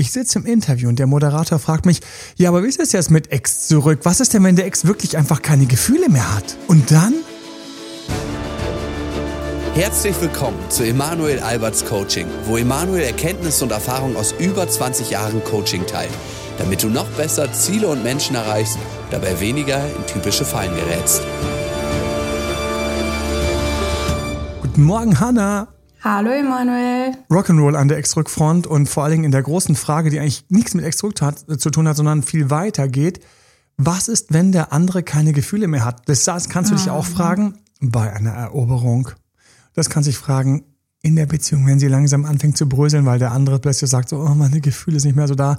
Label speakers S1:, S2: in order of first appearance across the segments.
S1: Ich sitze im Interview und der Moderator fragt mich, ja, aber wie ist es jetzt mit Ex zurück? Was ist denn, wenn der Ex wirklich einfach keine Gefühle mehr hat? Und dann?
S2: Herzlich willkommen zu Emanuel Alberts Coaching, wo Emanuel Erkenntnisse und Erfahrung aus über 20 Jahren Coaching teilt, damit du noch besser Ziele und Menschen erreichst, dabei weniger in typische Fallen gerätst.
S1: Guten Morgen, Hanna.
S3: Hallo Emanuel.
S1: Rock'n'Roll an der Ex-Rückfront und vor allen Dingen in der großen Frage, die eigentlich nichts mit Ex-Rück zu tun hat, sondern viel weiter geht. Was ist, wenn der andere keine Gefühle mehr hat? Das, das kannst du dich auch ah. fragen bei einer Eroberung. Das kannst du dich fragen in der Beziehung, wenn sie langsam anfängt zu bröseln, weil der andere plötzlich sagt, so, oh, meine Gefühle sind nicht mehr so da.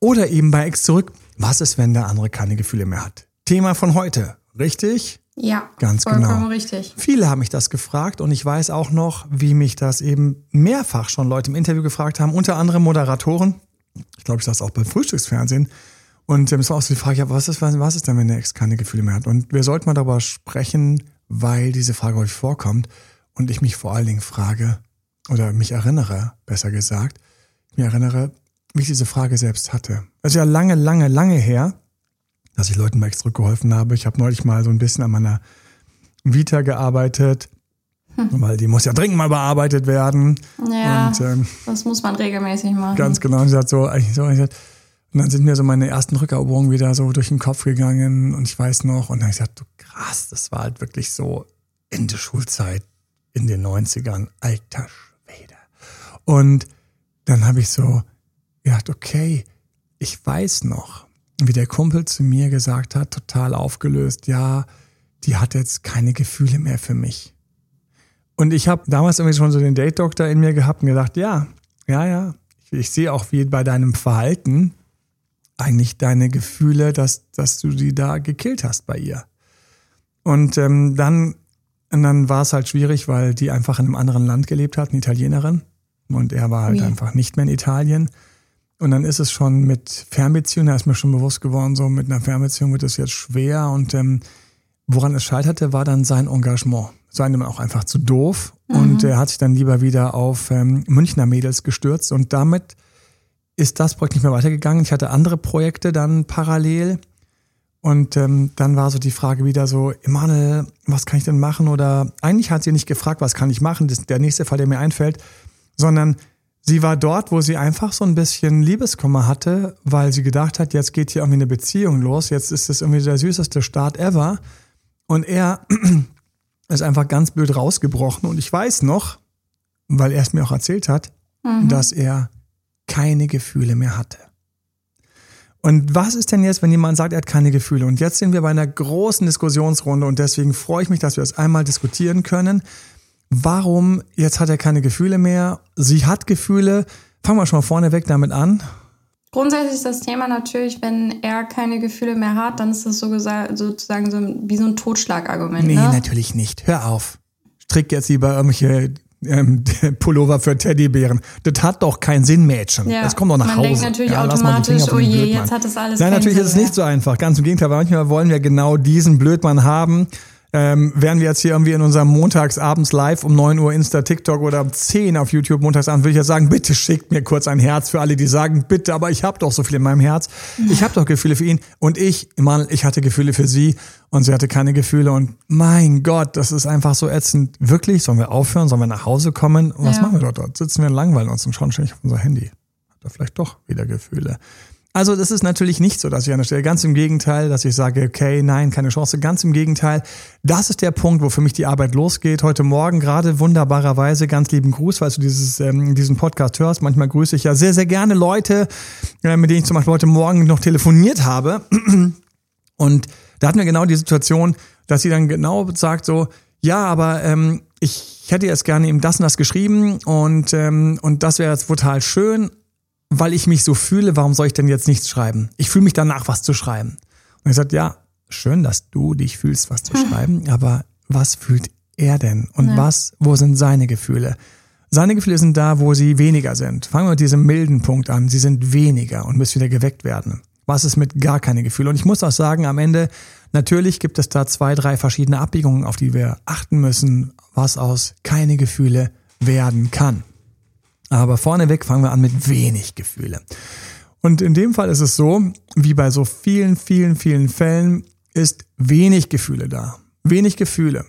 S1: Oder eben bei Ex zurück. Was ist, wenn der andere keine Gefühle mehr hat? Thema von heute. Richtig?
S3: Ja,
S1: ganz vollkommen genau.
S3: richtig.
S1: Viele haben mich das gefragt und ich weiß auch noch, wie mich das eben mehrfach schon Leute im Interview gefragt haben, unter anderem Moderatoren. Ich glaube, ich saß auch beim Frühstücksfernsehen. Und ähm, es war auch so die Frage, ja, was ist, was, was ist denn, wenn der Ex keine Gefühle mehr hat? Und wir sollten mal darüber sprechen, weil diese Frage häufig vorkommt und ich mich vor allen Dingen frage, oder mich erinnere, besser gesagt, mich erinnere, wie ich diese Frage selbst hatte. Ist ja lange, lange, lange her dass ich Leuten bei Extra geholfen habe. Ich habe neulich mal so ein bisschen an meiner Vita gearbeitet, hm. weil die muss ja dringend mal bearbeitet werden.
S3: Ja, und, ähm, das muss man regelmäßig machen.
S1: Ganz genau. Und, ich so, so, und dann sind mir so meine ersten Rückeroberungen wieder so durch den Kopf gegangen und ich weiß noch, und dann habe ich gesagt, krass, das war halt wirklich so Ende Schulzeit in den 90ern, alter Schwede. Und dann habe ich so gedacht, okay, ich weiß noch, wie der Kumpel zu mir gesagt hat, total aufgelöst, ja, die hat jetzt keine Gefühle mehr für mich. Und ich habe damals irgendwie schon so den Date-Doktor in mir gehabt und gedacht, ja, ja, ja, ich, ich sehe auch wie bei deinem Verhalten eigentlich deine Gefühle, dass, dass du die da gekillt hast bei ihr. Und ähm, dann, und dann war es halt schwierig, weil die einfach in einem anderen Land gelebt hat, eine Italienerin. Und er war halt ja. einfach nicht mehr in Italien. Und dann ist es schon mit Fernbeziehung, da ist mir schon bewusst geworden, so mit einer Fernbeziehung wird es jetzt schwer. Und ähm, woran es scheiterte, war dann sein Engagement. Sei ihm auch einfach zu doof. Mhm. Und er hat sich dann lieber wieder auf ähm, Münchner Mädels gestürzt. Und damit ist das Projekt nicht mehr weitergegangen. Ich hatte andere Projekte dann parallel. Und ähm, dann war so die Frage wieder so, Emanuel, was kann ich denn machen? Oder eigentlich hat sie nicht gefragt, was kann ich machen? Das ist der nächste Fall, der mir einfällt, sondern Sie war dort, wo sie einfach so ein bisschen Liebeskummer hatte, weil sie gedacht hat, jetzt geht hier irgendwie eine Beziehung los, jetzt ist das irgendwie der süßeste Start ever. Und er ist einfach ganz blöd rausgebrochen. Und ich weiß noch, weil er es mir auch erzählt hat, mhm. dass er keine Gefühle mehr hatte. Und was ist denn jetzt, wenn jemand sagt, er hat keine Gefühle? Und jetzt sind wir bei einer großen Diskussionsrunde und deswegen freue ich mich, dass wir das einmal diskutieren können. Warum, jetzt hat er keine Gefühle mehr, sie hat Gefühle. Fangen wir schon mal vorneweg damit an.
S3: Grundsätzlich ist das Thema natürlich, wenn er keine Gefühle mehr hat, dann ist das so sozusagen so wie so ein Totschlagargument.
S1: Nee,
S3: ne?
S1: natürlich nicht. Hör auf. Strick jetzt lieber irgendwelche ähm, Pullover für Teddybären. Das hat doch keinen Sinn, Mädchen. Ja, das kommt doch nach
S3: man
S1: Hause.
S3: Man denkt natürlich ja, automatisch, oh je, jetzt hat das alles
S1: Nein, natürlich ist es nicht so einfach. Ganz im Gegenteil, weil manchmal wollen wir genau diesen Blödmann haben, ähm, wären wir jetzt hier irgendwie in unserem Montagsabends live um 9 Uhr Insta, TikTok oder um 10 auf YouTube montagsabends, würde ich ja sagen, bitte schickt mir kurz ein Herz für alle, die sagen, bitte, aber ich habe doch so viel in meinem Herz. Ich habe doch Gefühle für ihn. Und ich, Mann, ich hatte Gefühle für sie und sie hatte keine Gefühle. Und mein Gott, das ist einfach so ätzend. Wirklich, sollen wir aufhören? Sollen wir nach Hause kommen? Was ja. machen wir dort? Dort sitzen wir und langweilen uns und schauen ständig auf unser Handy. Hat er vielleicht doch wieder Gefühle. Also das ist natürlich nicht so, dass ich an der Stelle, ganz im Gegenteil, dass ich sage, okay, nein, keine Chance, ganz im Gegenteil. Das ist der Punkt, wo für mich die Arbeit losgeht. Heute Morgen gerade wunderbarerweise, ganz lieben Gruß, falls du dieses, ähm, diesen Podcast hörst. Manchmal grüße ich ja sehr, sehr gerne Leute, äh, mit denen ich zum Beispiel heute Morgen noch telefoniert habe. Und da hatten wir genau die Situation, dass sie dann genau sagt so, ja, aber ähm, ich hätte jetzt gerne ihm das und das geschrieben und, ähm, und das wäre jetzt total schön, weil ich mich so fühle, warum soll ich denn jetzt nichts schreiben? Ich fühle mich danach, was zu schreiben. Und ich sagte, ja, schön, dass du dich fühlst, was zu hm. schreiben, aber was fühlt er denn? Und ja. was, wo sind seine Gefühle? Seine Gefühle sind da, wo sie weniger sind. Fangen wir mit diesem milden Punkt an. Sie sind weniger und müssen wieder geweckt werden. Was ist mit gar keine Gefühle? Und ich muss auch sagen, am Ende, natürlich gibt es da zwei, drei verschiedene Abbiegungen, auf die wir achten müssen, was aus keine Gefühle werden kann. Aber vorneweg fangen wir an mit wenig Gefühle. Und in dem Fall ist es so, wie bei so vielen, vielen, vielen Fällen, ist wenig Gefühle da. Wenig Gefühle.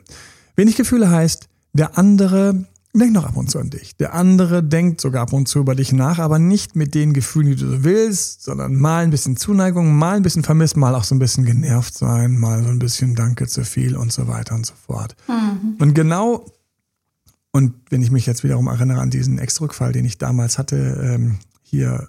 S1: Wenig Gefühle heißt, der andere denkt noch ab und zu an dich. Der andere denkt sogar ab und zu über dich nach, aber nicht mit den Gefühlen, die du so willst, sondern mal ein bisschen Zuneigung, mal ein bisschen vermisst, mal auch so ein bisschen genervt sein, mal so ein bisschen Danke zu viel und so weiter und so fort. Mhm. Und genau, und wenn ich mich jetzt wiederum erinnere an diesen Ex-Rückfall, den ich damals hatte, ähm, hier,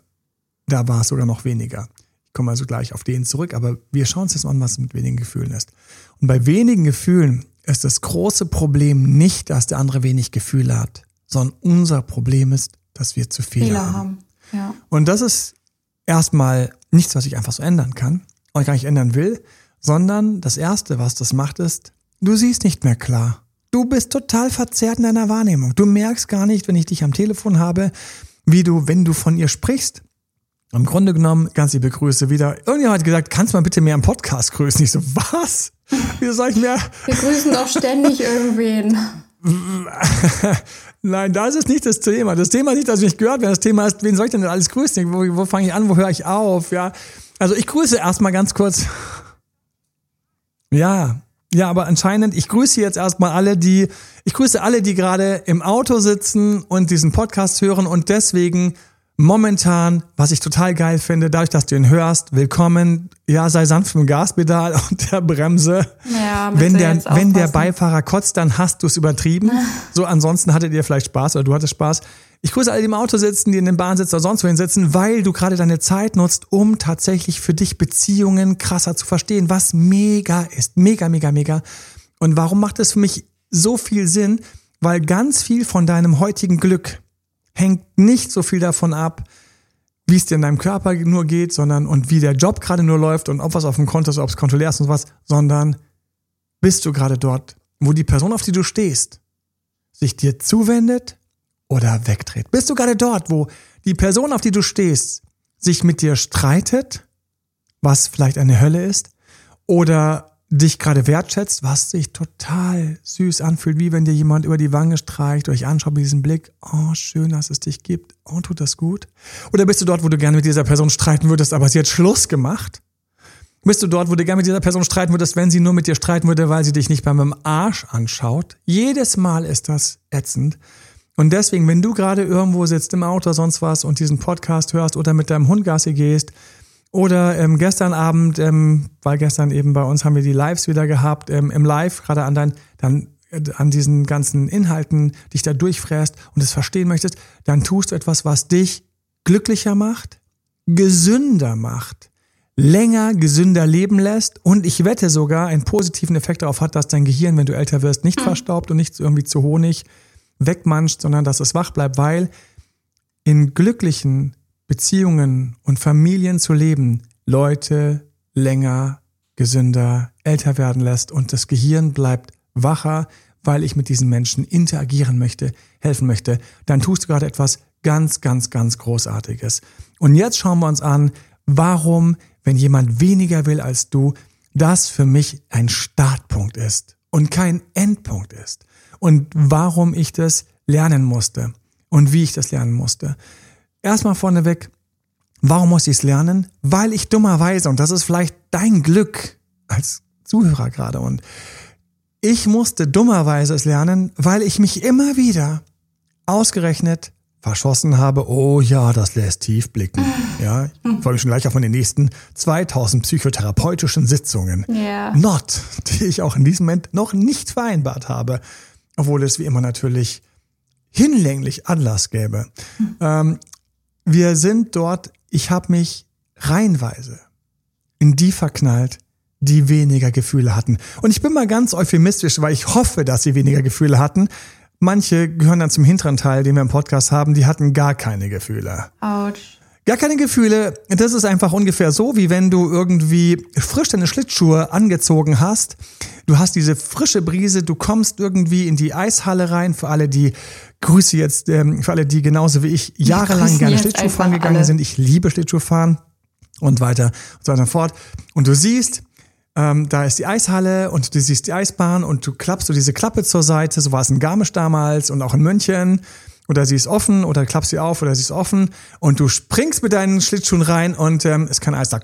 S1: da war es sogar noch weniger. Ich komme also gleich auf den zurück, aber wir schauen uns jetzt mal an, was mit wenigen Gefühlen ist. Und bei wenigen Gefühlen ist das große Problem nicht, dass der andere wenig Gefühle hat, sondern unser Problem ist, dass wir zu viele, viele haben. haben. Ja. Und das ist erstmal nichts, was ich einfach so ändern kann und gar nicht ändern will, sondern das Erste, was das macht, ist, du siehst nicht mehr klar. Du bist total verzerrt in deiner Wahrnehmung. Du merkst gar nicht, wenn ich dich am Telefon habe, wie du, wenn du von ihr sprichst, im Grunde genommen, ganz liebe Grüße wieder. Irgendjemand hat gesagt, kannst du mal bitte mehr im Podcast grüßen? Ich so, was? Wieso soll ich mehr?
S3: Wir grüßen doch ständig irgendwen.
S1: Nein, das ist nicht das Thema. Das Thema ist nicht, dass ich mich gehört werde. Das Thema ist, wen soll ich denn alles grüßen? Wo, wo fange ich an? Wo höre ich auf? Ja. Also ich grüße erstmal ganz kurz. Ja, ja, aber anscheinend, ich grüße jetzt erstmal alle, die, ich grüße alle, die gerade im Auto sitzen und diesen Podcast hören und deswegen momentan, was ich total geil finde, dadurch, dass du ihn hörst, willkommen, ja, sei sanft mit dem Gaspedal und der Bremse. Ja, wenn der, wenn der Beifahrer kotzt, dann hast du es übertrieben. so, ansonsten hattet ihr vielleicht Spaß oder du hattest Spaß. Ich grüße alle, die im Auto sitzen, die in den Bahn sitzen oder sonst wohin sitzen, weil du gerade deine Zeit nutzt, um tatsächlich für dich Beziehungen krasser zu verstehen, was mega ist. Mega, mega, mega. Und warum macht es für mich so viel Sinn? Weil ganz viel von deinem heutigen Glück, hängt nicht so viel davon ab, wie es dir in deinem Körper nur geht, sondern und wie der Job gerade nur läuft und ob was auf dem Konto ist, ob es kontrollierst ist und sowas, sondern bist du gerade dort, wo die Person, auf die du stehst, sich dir zuwendet oder wegdreht? Bist du gerade dort, wo die Person, auf die du stehst, sich mit dir streitet, was vielleicht eine Hölle ist, oder dich gerade wertschätzt, was sich total süß anfühlt, wie wenn dir jemand über die Wange streicht, euch anschaut mit diesem Blick, oh, schön, dass es dich gibt, oh, tut das gut? Oder bist du dort, wo du gerne mit dieser Person streiten würdest, aber sie hat Schluss gemacht? Bist du dort, wo du gerne mit dieser Person streiten würdest, wenn sie nur mit dir streiten würde, weil sie dich nicht beim Arsch anschaut? Jedes Mal ist das ätzend. Und deswegen, wenn du gerade irgendwo sitzt im Auto, sonst was und diesen Podcast hörst oder mit deinem Hund Gassi gehst, oder ähm, gestern Abend, ähm, weil gestern eben bei uns haben wir die Lives wieder gehabt, ähm, im Live, gerade an dein, dann äh, an diesen ganzen Inhalten dich da durchfräst und es verstehen möchtest, dann tust du etwas, was dich glücklicher macht, gesünder macht, länger gesünder leben lässt und ich wette sogar einen positiven Effekt darauf hat, dass dein Gehirn, wenn du älter wirst, nicht mhm. verstaubt und nicht irgendwie zu Honig wegmanscht, sondern dass es wach bleibt, weil in glücklichen, Beziehungen und Familien zu leben, Leute länger, gesünder, älter werden lässt und das Gehirn bleibt wacher, weil ich mit diesen Menschen interagieren möchte, helfen möchte, dann tust du gerade etwas ganz, ganz, ganz Großartiges. Und jetzt schauen wir uns an, warum, wenn jemand weniger will als du, das für mich ein Startpunkt ist und kein Endpunkt ist. Und warum ich das lernen musste und wie ich das lernen musste. Erstmal vorneweg, warum muss ich es lernen? Weil ich dummerweise, und das ist vielleicht dein Glück als Zuhörer gerade, und ich musste dummerweise es lernen, weil ich mich immer wieder ausgerechnet verschossen habe. Oh ja, das lässt tief blicken. Ja, ich freue mich schon gleich auf meine nächsten 2000 psychotherapeutischen Sitzungen. Yeah. Not, die ich auch in diesem Moment noch nicht vereinbart habe. Obwohl es wie immer natürlich hinlänglich Anlass gäbe. Hm. Ähm, wir sind dort, ich habe mich reihenweise in die verknallt, die weniger Gefühle hatten. Und ich bin mal ganz euphemistisch, weil ich hoffe, dass sie weniger Gefühle hatten. Manche gehören dann zum hinteren Teil, den wir im Podcast haben, die hatten gar keine Gefühle. Autsch. Gar keine Gefühle. Das ist einfach ungefähr so, wie wenn du irgendwie frisch deine Schlittschuhe angezogen hast. Du hast diese frische Brise, du kommst irgendwie in die Eishalle rein. Für alle, die Grüße jetzt ähm, für alle, die genauso wie ich jahrelang gerne Schlittschuhfahren gegangen alle. sind. Ich liebe Schlittschuhfahren und weiter und so weiter und fort. Und du siehst, ähm, da ist die Eishalle und du siehst die Eisbahn und du klappst so diese Klappe zur Seite. So war es in Garmisch damals und auch in München. Oder sie ist offen oder klappst sie auf oder sie ist offen und du springst mit deinen Schlittschuhen rein und ähm, es kann Eis da.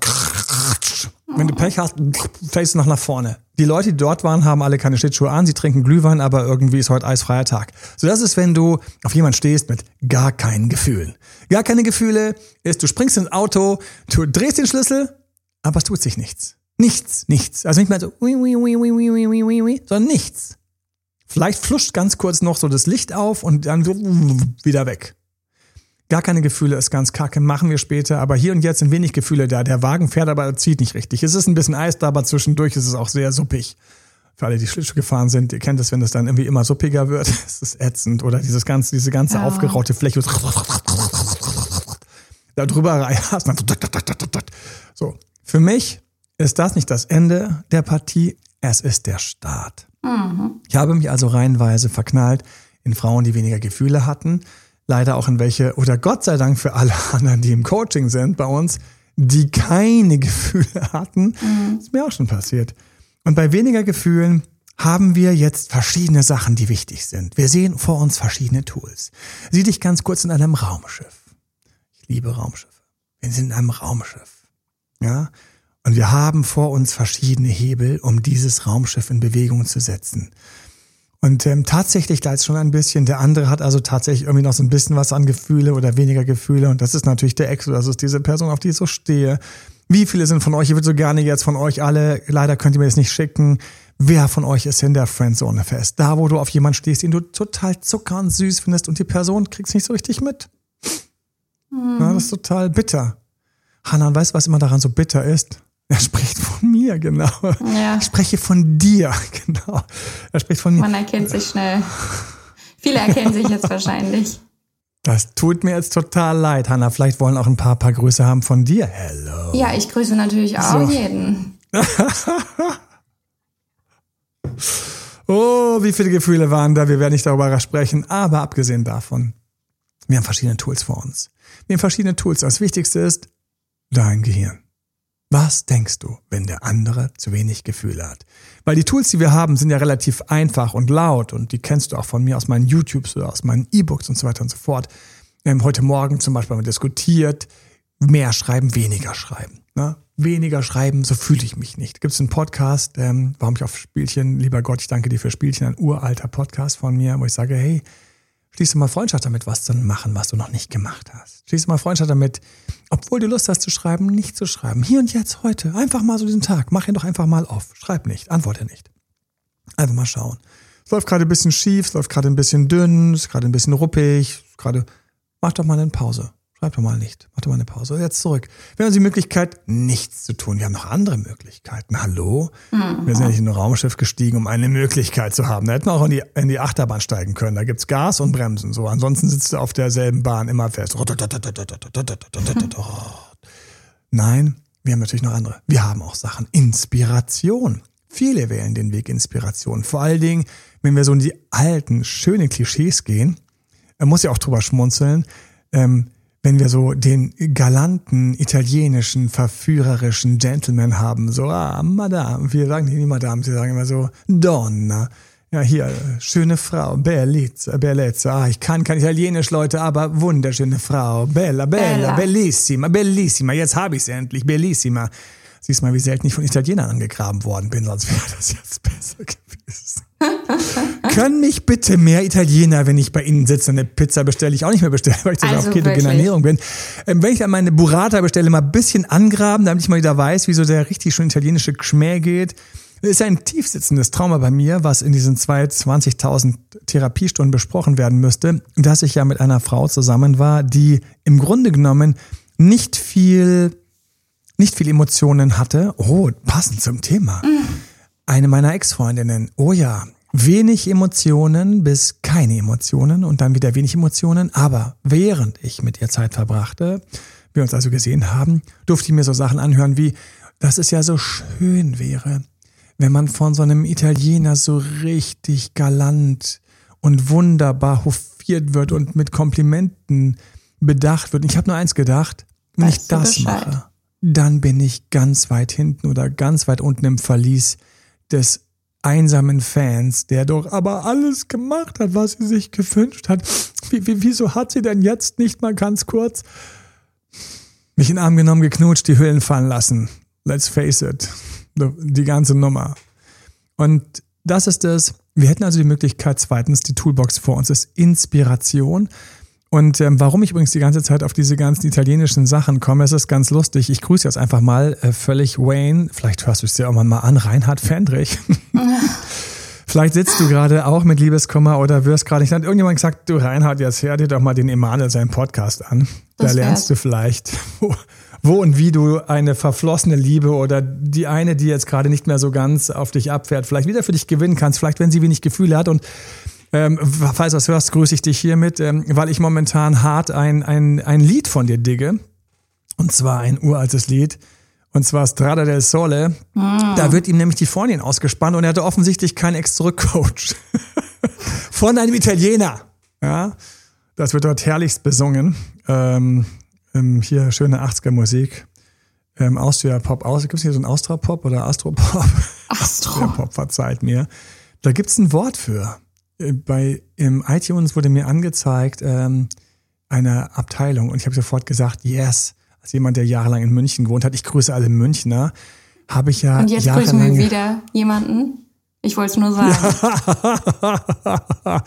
S1: Wenn du Pech hast, fällst du noch nach vorne. Die Leute, die dort waren, haben alle keine Schlittschuhe an, sie trinken Glühwein, aber irgendwie ist heute eisfreier Tag. So das ist, wenn du auf jemand stehst mit gar keinen Gefühlen. Gar keine Gefühle ist, du springst ins Auto, du drehst den Schlüssel, aber es tut sich nichts. Nichts, nichts. Also nicht mal so, sondern nichts. Vielleicht fluscht ganz kurz noch so das Licht auf und dann wieder weg. Gar keine Gefühle ist ganz kacke, machen wir später, aber hier und jetzt sind wenig Gefühle da. Der Wagen fährt, aber zieht nicht richtig. Es ist ein bisschen Eis da, aber zwischendurch ist es auch sehr suppig. Für alle, die Schlittschuh gefahren sind, ihr kennt es, wenn es dann irgendwie immer suppiger wird. Es ist ätzend. Oder dieses ganze, diese ganze ja. aufgeraute Fläche. Da drüber reißt. So. Für mich ist das nicht das Ende der Partie, es ist der Start. Mhm. Ich habe mich also reihenweise verknallt in Frauen, die weniger Gefühle hatten, leider auch in welche, oder Gott sei Dank für alle anderen, die im Coaching sind bei uns, die keine Gefühle hatten. Mhm. ist mir auch schon passiert. Und bei weniger Gefühlen haben wir jetzt verschiedene Sachen, die wichtig sind. Wir sehen vor uns verschiedene Tools. Sieh dich ganz kurz in einem Raumschiff. Ich liebe Raumschiffe. Wir sind in einem Raumschiff. Ja? Und wir haben vor uns verschiedene Hebel, um dieses Raumschiff in Bewegung zu setzen. Und ähm, tatsächlich da ist schon ein bisschen, der andere hat also tatsächlich irgendwie noch so ein bisschen was an Gefühle oder weniger Gefühle. Und das ist natürlich der Ex, das ist diese Person, auf die ich so stehe. Wie viele sind von euch? Ich würde so gerne jetzt von euch alle, leider könnt ihr mir das nicht schicken. Wer von euch ist in der Friendzone fest? Da, wo du auf jemanden stehst, den du total zucker und süß findest und die Person kriegst nicht so richtig mit. Mhm. Ja, das ist total bitter. Hannah, weißt du, was immer daran so bitter ist? Er spricht von mir, genau. Ja. Ich spreche von dir, genau. Er spricht von mir.
S3: Man erkennt sich schnell. Viele erkennen sich jetzt wahrscheinlich.
S1: Das tut mir jetzt total leid, Hanna. Vielleicht wollen auch ein paar, paar Grüße haben von dir. Hello.
S3: Ja, ich grüße natürlich auch so. jeden.
S1: oh, wie viele Gefühle waren da? Wir werden nicht darüber sprechen. Aber abgesehen davon, wir haben verschiedene Tools vor uns. Wir haben verschiedene Tools. Das Wichtigste ist dein Gehirn. Was denkst du, wenn der andere zu wenig Gefühle hat? Weil die Tools, die wir haben, sind ja relativ einfach und laut und die kennst du auch von mir aus meinen YouTubes oder aus meinen E-Books und so weiter und so fort. Wir haben heute Morgen zum Beispiel mal diskutiert, mehr schreiben, weniger schreiben. Ne? Weniger schreiben, so fühle ich mich nicht. Gibt es einen Podcast, ähm, warum ich auf Spielchen, lieber Gott, ich danke dir für Spielchen, ein uralter Podcast von mir, wo ich sage, hey, Schließe mal Freundschaft damit, was zu machen, was du noch nicht gemacht hast. Schließe mal Freundschaft damit, obwohl du Lust hast zu schreiben, nicht zu schreiben. Hier und jetzt, heute. Einfach mal so diesen Tag. Mach ihn doch einfach mal auf. Schreib nicht. Antworte nicht. Einfach mal schauen. Es läuft gerade ein bisschen schief, es läuft gerade ein bisschen dünn, es ist gerade ein bisschen ruppig, gerade, mach doch mal eine Pause. Schreib doch mal nicht. Mach doch mal eine Pause. Jetzt zurück. Wir haben die Möglichkeit, nichts zu tun. Wir haben noch andere Möglichkeiten. Hallo? Mhm. Wir sind ja nicht in ein Raumschiff gestiegen, um eine Möglichkeit zu haben. Da hätten wir auch in die, in die Achterbahn steigen können. Da gibt's Gas und Bremsen. So, ansonsten sitzt du auf derselben Bahn immer fest. Nein, wir haben natürlich noch andere. Wir haben auch Sachen. Inspiration. Viele wählen den Weg Inspiration. Vor allen Dingen, wenn wir so in die alten, schönen Klischees gehen, man muss ja auch drüber schmunzeln, ähm, wenn wir so den galanten, italienischen, verführerischen Gentleman haben, so, ah, Madame, wir sagen nicht Madame, sie sagen immer so, Donna. Ja, hier, schöne Frau, Bellezza, Bellezza. Ah, ich kann kein Italienisch, Leute, aber wunderschöne Frau. Bella, bella, bella. bellissima, bellissima. Jetzt habe ich es endlich, bellissima. Siehst mal, wie selten ich von Italienern angegraben worden bin, sonst wäre das jetzt besser gewesen. Können mich bitte mehr Italiener, wenn ich bei Ihnen sitze, eine Pizza bestelle ich auch nicht mehr bestellen, weil ich so also auf ketogene Ernährung bin. Ähm, wenn ich dann meine Burrata bestelle, mal ein bisschen angraben, damit ich mal wieder weiß, wie so der richtig schön italienische Geschmäh geht. Das ist ein tiefsitzendes Trauma bei mir, was in diesen 20.000 Therapiestunden besprochen werden müsste, dass ich ja mit einer Frau zusammen war, die im Grunde genommen nicht viel nicht viel Emotionen hatte. Oh, passend zum Thema. Eine meiner Ex-Freundinnen. Oh ja, wenig Emotionen bis keine Emotionen und dann wieder wenig Emotionen. Aber während ich mit ihr Zeit verbrachte, wir uns also gesehen haben, durfte ich mir so Sachen anhören wie, dass es ja so schön wäre, wenn man von so einem Italiener so richtig galant und wunderbar hofiert wird und mit Komplimenten bedacht wird. Und ich habe nur eins gedacht, wenn weißt ich das mache, dann bin ich ganz weit hinten oder ganz weit unten im Verlies des einsamen Fans, der doch aber alles gemacht hat, was sie sich gewünscht hat. Wie, wie, wieso hat sie denn jetzt nicht mal ganz kurz mich in den Arm genommen, geknutscht, die Hüllen fallen lassen? Let's face it. Die ganze Nummer. Und das ist es. Wir hätten also die Möglichkeit, zweitens, die Toolbox vor uns ist Inspiration. Und ähm, warum ich übrigens die ganze Zeit auf diese ganzen italienischen Sachen komme, es ist ganz lustig. Ich grüße jetzt einfach mal äh, völlig Wayne. Vielleicht hörst du es dir auch mal an, Reinhard Fendrich. Vielleicht sitzt du gerade auch mit Liebeskummer oder wirst gerade nicht. Hat irgendjemand gesagt, du Reinhard, jetzt hör dir doch mal den Emanuel seinen Podcast an. Das da lernst du vielleicht, wo, wo und wie du eine verflossene Liebe oder die eine, die jetzt gerade nicht mehr so ganz auf dich abfährt, vielleicht wieder für dich gewinnen kannst. Vielleicht, wenn sie wenig Gefühle hat und ähm, falls du das hörst, grüße ich dich hiermit, ähm, weil ich momentan hart ein, ein, ein Lied von dir digge. Und zwar ein uraltes Lied. Und zwar Strada del Sole. Mm. Da wird ihm nämlich die Freundin ausgespannt und er hatte offensichtlich keinen Ex-Zurück-Coach. von einem Italiener. Ja, das wird dort herrlichst besungen. Ähm, ähm hier schöne 80er-Musik. Ähm, Austria-Pop. Aus, Gibt es hier so ein Austria-Pop oder Astro-Pop?
S3: Astro.
S1: Austria-Pop, verzeiht mir. Da gibt es ein Wort für. Äh, bei im iTunes wurde mir angezeigt ähm, eine Abteilung und ich habe sofort gesagt, yes. Als jemand, der jahrelang in München gewohnt hat, ich grüße alle Münchner, habe ich ja
S3: Und jetzt grüßen wir wieder jemanden. Ich wollte es nur sagen.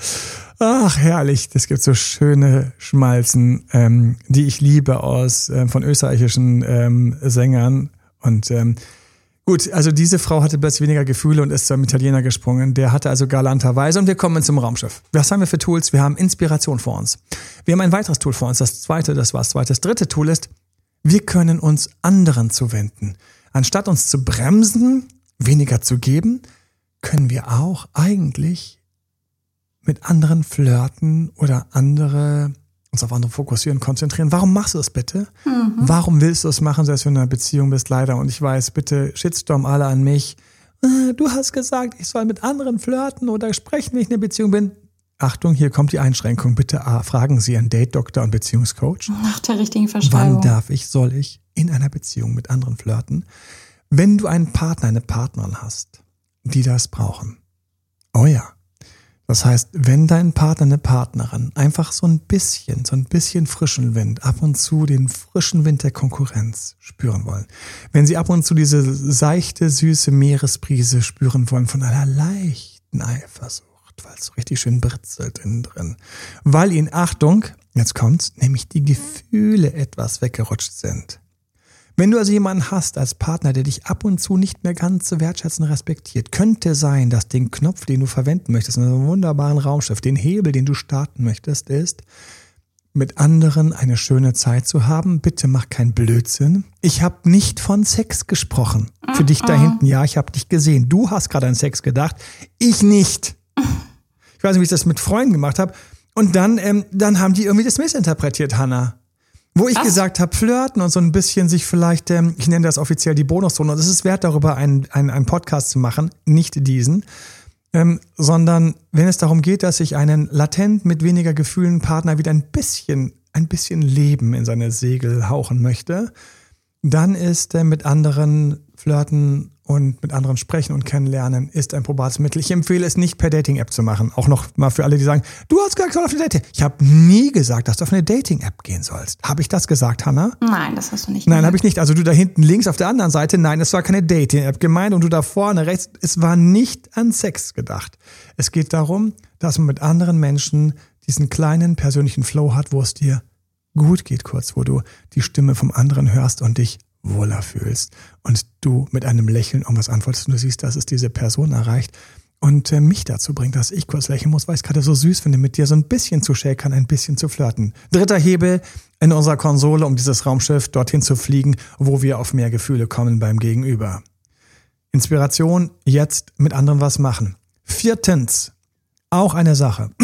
S1: Ach, herrlich. Das gibt so schöne Schmalzen, ähm, die ich liebe aus äh, von österreichischen ähm, Sängern. Und ähm, Gut, also diese Frau hatte plötzlich weniger Gefühle und ist zum Italiener gesprungen. Der hatte also galanterweise und wir kommen zum Raumschiff. Was haben wir für Tools? Wir haben Inspiration vor uns. Wir haben ein weiteres Tool vor uns. Das zweite, das war das zweite. Das dritte Tool ist, wir können uns anderen zuwenden. Anstatt uns zu bremsen, weniger zu geben, können wir auch eigentlich mit anderen flirten oder andere uns auf andere fokussieren, konzentrieren. Warum machst du das bitte? Mhm. Warum willst du es machen, selbst wenn du in einer Beziehung bist? Leider. Und ich weiß, bitte Shitstorm alle an mich. Äh, du hast gesagt, ich soll mit anderen flirten oder sprechen, wenn ich in einer Beziehung bin. Achtung, hier kommt die Einschränkung. Bitte ah, fragen Sie einen Date-Doktor und Beziehungscoach.
S3: Nach der richtigen Verschreibung.
S1: Wann darf ich, soll ich in einer Beziehung mit anderen flirten? Wenn du einen Partner, eine Partnerin hast, die das brauchen. Oh ja, das heißt, wenn dein Partner, eine Partnerin einfach so ein bisschen, so ein bisschen frischen Wind, ab und zu den frischen Wind der Konkurrenz spüren wollen, wenn sie ab und zu diese seichte, süße Meeresbrise spüren wollen von einer leichten Eifersucht, weil es so richtig schön britzelt innen drin, weil ihnen, Achtung, jetzt kommt's, nämlich die Gefühle etwas weggerutscht sind. Wenn du also jemanden hast als Partner, der dich ab und zu nicht mehr ganz so wertschätzen respektiert, könnte sein, dass den Knopf, den du verwenden möchtest in einem wunderbaren Raumschiff, den Hebel, den du starten möchtest, ist, mit anderen eine schöne Zeit zu haben. Bitte mach keinen Blödsinn. Ich habe nicht von Sex gesprochen. Für dich da hinten, ja, ich habe dich gesehen. Du hast gerade an Sex gedacht, ich nicht. Ich weiß nicht, wie ich das mit Freunden gemacht habe. Und dann, ähm, dann haben die irgendwie das missinterpretiert, Hannah. Wo ich Was? gesagt habe, flirten und so ein bisschen sich vielleicht, ähm, ich nenne das offiziell die Bonuszone, und es ist wert, darüber einen, einen, einen Podcast zu machen, nicht diesen, ähm, sondern wenn es darum geht, dass ich einen latent mit weniger Gefühlen Partner wieder ein bisschen, ein bisschen Leben in seine Segel hauchen möchte, dann ist äh, mit anderen flirten und mit anderen sprechen und kennenlernen ist ein probates Mittel. Ich empfehle es nicht per Dating-App zu machen. Auch noch mal für alle, die sagen, du hast gesagt, du soll auf eine Dating. Ich habe nie gesagt, dass du auf eine Dating-App gehen sollst. Habe ich das gesagt, Hanna?
S3: Nein, das hast du nicht
S1: Nein, habe ich nicht. Also du da hinten links auf der anderen Seite, nein, es war keine Dating-App gemeint und du da vorne rechts, es war nicht an Sex gedacht. Es geht darum, dass man mit anderen Menschen diesen kleinen persönlichen Flow hat, wo es dir gut geht kurz, wo du die Stimme vom anderen hörst und dich wohler fühlst und du mit einem Lächeln irgendwas antwortest und du siehst, dass es diese Person erreicht und äh, mich dazu bringt, dass ich kurz lächeln muss, weil ich es gerade so süß finde, mit dir so ein bisschen zu shakern, ein bisschen zu flirten. Dritter Hebel in unserer Konsole, um dieses Raumschiff dorthin zu fliegen, wo wir auf mehr Gefühle kommen beim Gegenüber. Inspiration, jetzt mit anderen was machen. Viertens, auch eine Sache.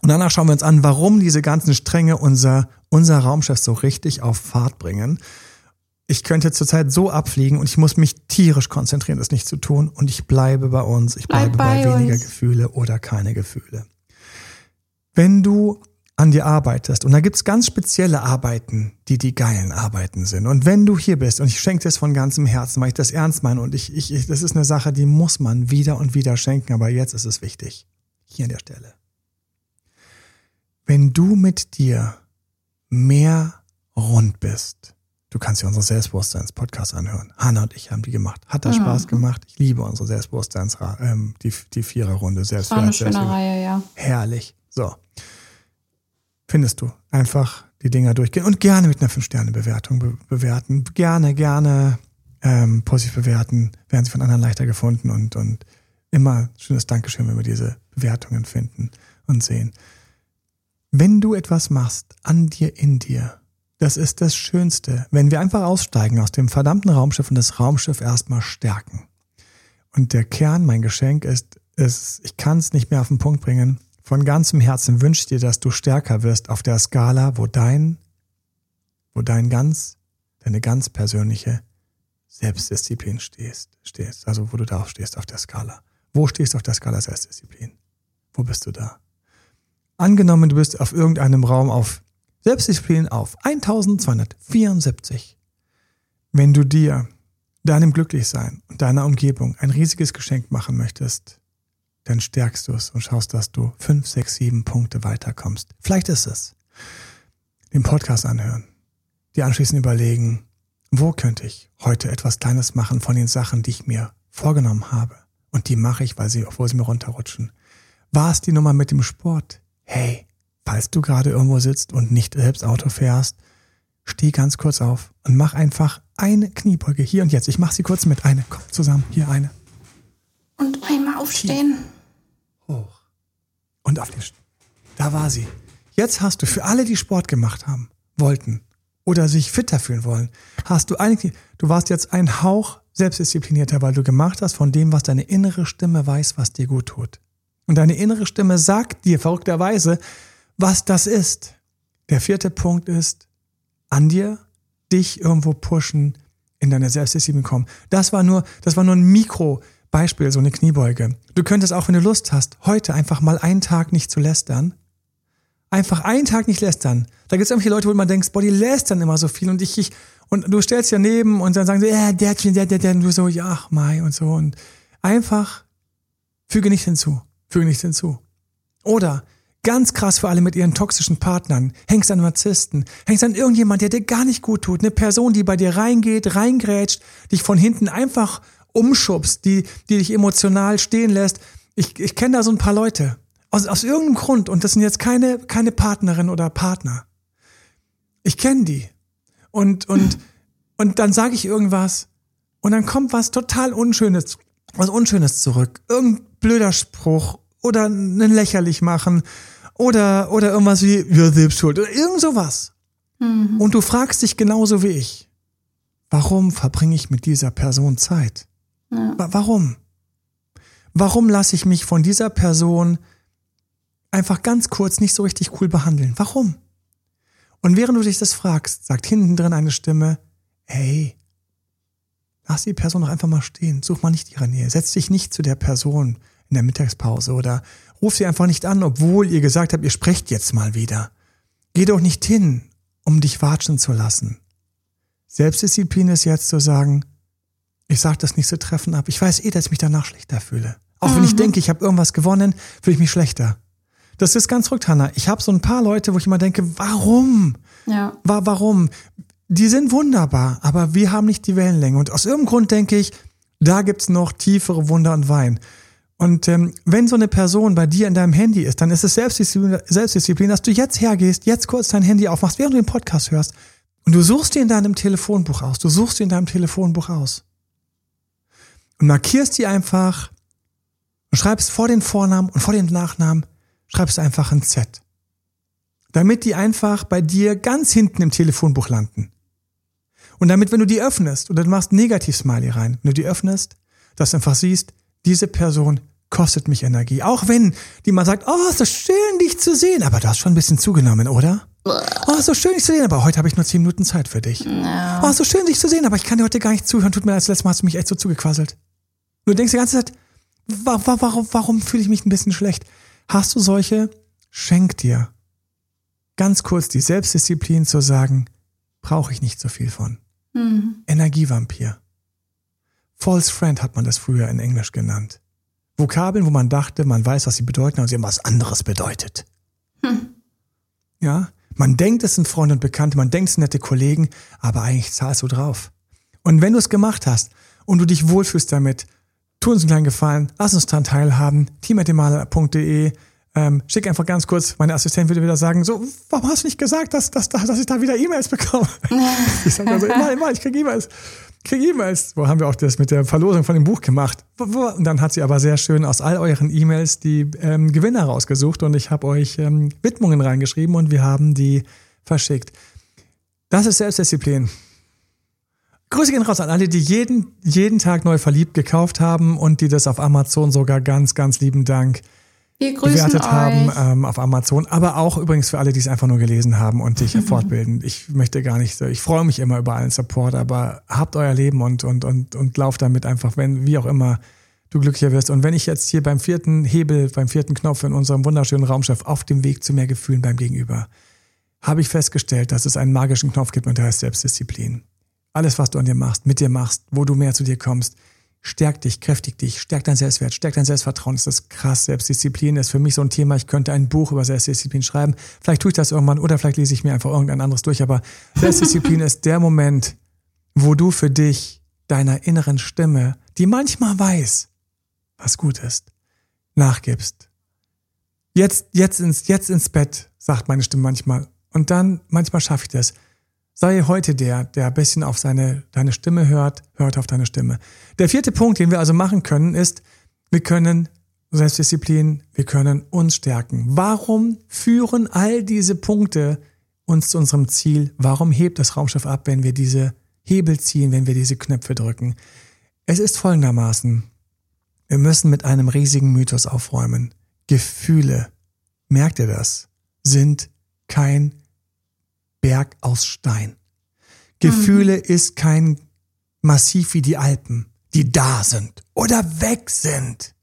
S1: Und danach schauen wir uns an, warum diese ganzen Stränge unser, unser Raumschiff so richtig auf Fahrt bringen ich könnte zurzeit so abfliegen und ich muss mich tierisch konzentrieren, das nicht zu tun. Und ich bleibe bei uns. Ich bleibe Bleib bei, bei weniger Gefühle oder keine Gefühle. Wenn du an dir arbeitest, und da gibt's ganz spezielle Arbeiten, die die geilen Arbeiten sind. Und wenn du hier bist, und ich schenke das von ganzem Herzen, weil ich das ernst meine, und ich, ich, ich, das ist eine Sache, die muss man wieder und wieder schenken, aber jetzt ist es wichtig. Hier an der Stelle. Wenn du mit dir mehr rund bist, du kannst dir unsere Selbstbewusstseins-Podcast anhören. Hanna und ich haben die gemacht. Hat das
S3: Mhm.
S1: Spaß gemacht? Ich liebe unsere Selbstbewusstseins, ähm, die, die Viererrunde.
S3: Das war eine schöne. Reihe, ja.
S1: Herrlich. So. Findest du. Einfach die Dinger durchgehen und gerne mit einer 5-Sterne-Bewertung be bewerten. Gerne, gerne ähm, positiv bewerten. Werden sie von anderen leichter gefunden und, und immer schönes Dankeschön, wenn wir diese Bewertungen finden und sehen. Wenn du etwas machst an dir, in dir, das ist das Schönste, wenn wir einfach aussteigen aus dem verdammten Raumschiff und das Raumschiff erstmal stärken. Und der Kern, mein Geschenk ist, ist ich kann es nicht mehr auf den Punkt bringen. Von ganzem Herzen wünsche ich dir, dass du stärker wirst auf der Skala, wo dein, wo dein ganz, deine ganz persönliche Selbstdisziplin stehst, stehst. Also wo du da stehst auf der Skala. Wo stehst du auf der Skala Selbstdisziplin? Wo bist du da? Angenommen, du bist auf irgendeinem Raum auf Selbstdisziplin auf 1274. Wenn du dir, deinem Glücklichsein und deiner Umgebung ein riesiges Geschenk machen möchtest, dann stärkst du es und schaust, dass du fünf, sechs, sieben Punkte weiterkommst. Vielleicht ist es den Podcast anhören, dir anschließend überlegen, wo könnte ich heute etwas Kleines machen von den Sachen, die ich mir vorgenommen habe. Und die mache ich, weil sie, obwohl sie mir runterrutschen. War es die Nummer mit dem Sport? Hey, falls du gerade irgendwo sitzt und nicht selbst Auto fährst, steh ganz kurz auf und mach einfach eine Kniebeuge hier und jetzt. Ich mache sie kurz mit. Eine, komm zusammen, hier eine.
S3: Und einmal aufstehen.
S1: hoch. Und auf die, St- da war sie. Jetzt hast du für alle, die Sport gemacht haben, wollten oder sich fitter fühlen wollen, hast du eigentlich, du warst jetzt ein Hauch selbstdisziplinierter, weil du gemacht hast von dem, was deine innere Stimme weiß, was dir gut tut. Und deine innere Stimme sagt dir verrückterweise, was das ist. Der vierte Punkt ist, an dir, dich irgendwo pushen, in deine Selbstdisziplin kommen. Das war nur, das war nur ein Mikrobeispiel, so eine Kniebeuge. Du könntest auch, wenn du Lust hast, heute einfach mal einen Tag nicht zu lästern. Einfach einen Tag nicht lästern. Da gibt es irgendwelche Leute, wo man denkt, boah, die lästern immer so viel und ich, ich und du stellst ja neben und dann sagen sie, ja, der, der, der, der, und du so, ja, ach, Mai und so und einfach füge nicht hinzu, füge nicht hinzu. Oder ganz krass für alle mit ihren toxischen Partnern, hängst an Narzissten, hängst an irgendjemand, der dir gar nicht gut tut, eine Person, die bei dir reingeht, reingrätscht, dich von hinten einfach umschubst, die, die dich emotional stehen lässt. Ich, ich kenne da so ein paar Leute. Aus, aus irgendeinem Grund, und das sind jetzt keine, keine Partnerin oder Partner. Ich kenne die. Und, und, und dann sage ich irgendwas und dann kommt was total Unschönes, was Unschönes zurück. Irgendein blöder Spruch oder ein lächerlich machen oder, oder irgendwas wie, ja, selbst schuld oder irgend sowas. Und du fragst dich genauso wie ich, warum verbringe ich mit dieser Person Zeit? Wa- Warum? Warum lasse ich mich von dieser Person einfach ganz kurz nicht so richtig cool behandeln? Warum? Und während du dich das fragst, sagt hinten drin eine Stimme, hey, lass die Person doch einfach mal stehen, such mal nicht ihre Nähe, setz dich nicht zu der Person in der Mittagspause oder ruf sie einfach nicht an, obwohl ihr gesagt habt, ihr sprecht jetzt mal wieder. Geh doch nicht hin, um dich watschen zu lassen. Selbstdisziplin ist jetzt zu sagen, ich sage das nicht so treffend ab. Ich weiß eh, dass ich mich danach schlechter fühle. Auch wenn ich denke, ich habe irgendwas gewonnen, fühle ich mich schlechter. Das ist ganz verrückt, Hannah. Ich habe so ein paar Leute, wo ich immer denke, warum?
S3: Ja.
S1: Wa warum? Die sind wunderbar, aber wir haben nicht die Wellenlänge. Und aus irgendeinem Grund denke ich, da gibt's noch tiefere Wunder und Wein. Und ähm, wenn so eine Person bei dir in deinem Handy ist, dann ist es Selbstdisziplin, Selbstdisziplin, dass du jetzt hergehst, jetzt kurz dein Handy aufmachst, während du den Podcast hörst. Und du suchst dir in deinem Telefonbuch aus. Du suchst dir in deinem Telefonbuch aus. Und markierst die einfach und schreibst vor den Vornamen und vor den Nachnamen, schreibst einfach ein Z. Damit die einfach bei dir ganz hinten im Telefonbuch landen. Und damit, wenn du die öffnest oder du machst Negativ-Smiley rein, wenn du die öffnest, dass du einfach siehst, diese Person kostet mich Energie. Auch wenn die mal sagt, oh, ist so schön, dich zu sehen, aber du hast schon ein bisschen zugenommen, oder? Oh, ist so schön, dich zu sehen, aber heute habe ich nur zehn Minuten Zeit für dich. Oh, ist so schön, dich zu sehen, aber ich kann dir heute gar nicht zuhören. Tut mir leid, das letzte Mal hast du mich echt so zugequasselt. Du denkst die ganze Zeit, wa wa warum, warum fühle ich mich ein bisschen schlecht? Hast du solche? Schenk dir. ganz kurz die Selbstdisziplin zu sagen, brauche ich nicht so viel von. Mhm. Energievampir. False Friend hat man das früher in Englisch genannt. Vokabeln, wo man dachte, man weiß, was sie bedeuten, aber sie haben was anderes bedeutet. Hm. Ja, man denkt, es sind Freunde und Bekannte, man denkt, es sind nette Kollegen, aber eigentlich zahlst du drauf. Und wenn du es gemacht hast und du dich wohlfühlst damit, tu uns einen kleinen Gefallen, lass uns daran teilhaben, team.demaler.de, ähm, schick einfach ganz kurz, meine Assistentin würde wieder sagen, so, warum hast du nicht gesagt, dass, dass, dass ich da wieder E-Mails bekomme? ich sage also immer, immer, ich kriege E-Mails. Kriege E-Mails. Wo haben wir auch das mit der Verlosung von dem Buch gemacht? Und dann hat sie aber sehr schön aus all euren E-Mails die ähm, Gewinner rausgesucht und ich habe euch ähm, Widmungen reingeschrieben und wir haben die verschickt. Das ist Selbstdisziplin. Grüße gehen raus an alle, die jeden, jeden Tag neu verliebt gekauft haben und die das auf Amazon sogar ganz, ganz lieben Dank
S3: wir bewertet euch.
S1: haben ähm, auf Amazon, aber auch übrigens für alle, die es einfach nur gelesen haben und sich fortbilden. Ich möchte gar nicht, ich freue mich immer über allen Support, aber habt euer Leben und, und, und, und lauft damit einfach, wenn, wie auch immer du glücklicher wirst. Und wenn ich jetzt hier beim vierten Hebel, beim vierten Knopf in unserem wunderschönen Raumschiff auf dem Weg zu mehr Gefühlen beim Gegenüber, habe ich festgestellt, dass es einen magischen Knopf gibt und der heißt Selbstdisziplin. Alles, was du an dir machst, mit dir machst, wo du mehr zu dir kommst, stärkt dich, kräftigt dich, stärkt dein Selbstwert, stärkt dein Selbstvertrauen. Das ist krass. Selbstdisziplin ist für mich so ein Thema. Ich könnte ein Buch über Selbstdisziplin schreiben. Vielleicht tue ich das irgendwann oder vielleicht lese ich mir einfach irgendein anderes durch. Aber Selbstdisziplin ist der Moment, wo du für dich deiner inneren Stimme, die manchmal weiß, was gut ist, nachgibst. Jetzt, jetzt ins, jetzt ins Bett, sagt meine Stimme manchmal. Und dann, manchmal schaffe ich das. Sei heute der, der ein bisschen auf seine, deine Stimme hört, hört auf deine Stimme. Der vierte Punkt, den wir also machen können, ist, wir können Selbstdisziplin, wir können uns stärken. Warum führen all diese Punkte uns zu unserem Ziel? Warum hebt das Raumschiff ab, wenn wir diese Hebel ziehen, wenn wir diese Knöpfe drücken? Es ist folgendermaßen. Wir müssen mit einem riesigen Mythos aufräumen. Gefühle, merkt ihr das, sind kein Berg aus Stein. Gefühle mhm. ist kein Massiv wie die Alpen, die da sind oder weg sind.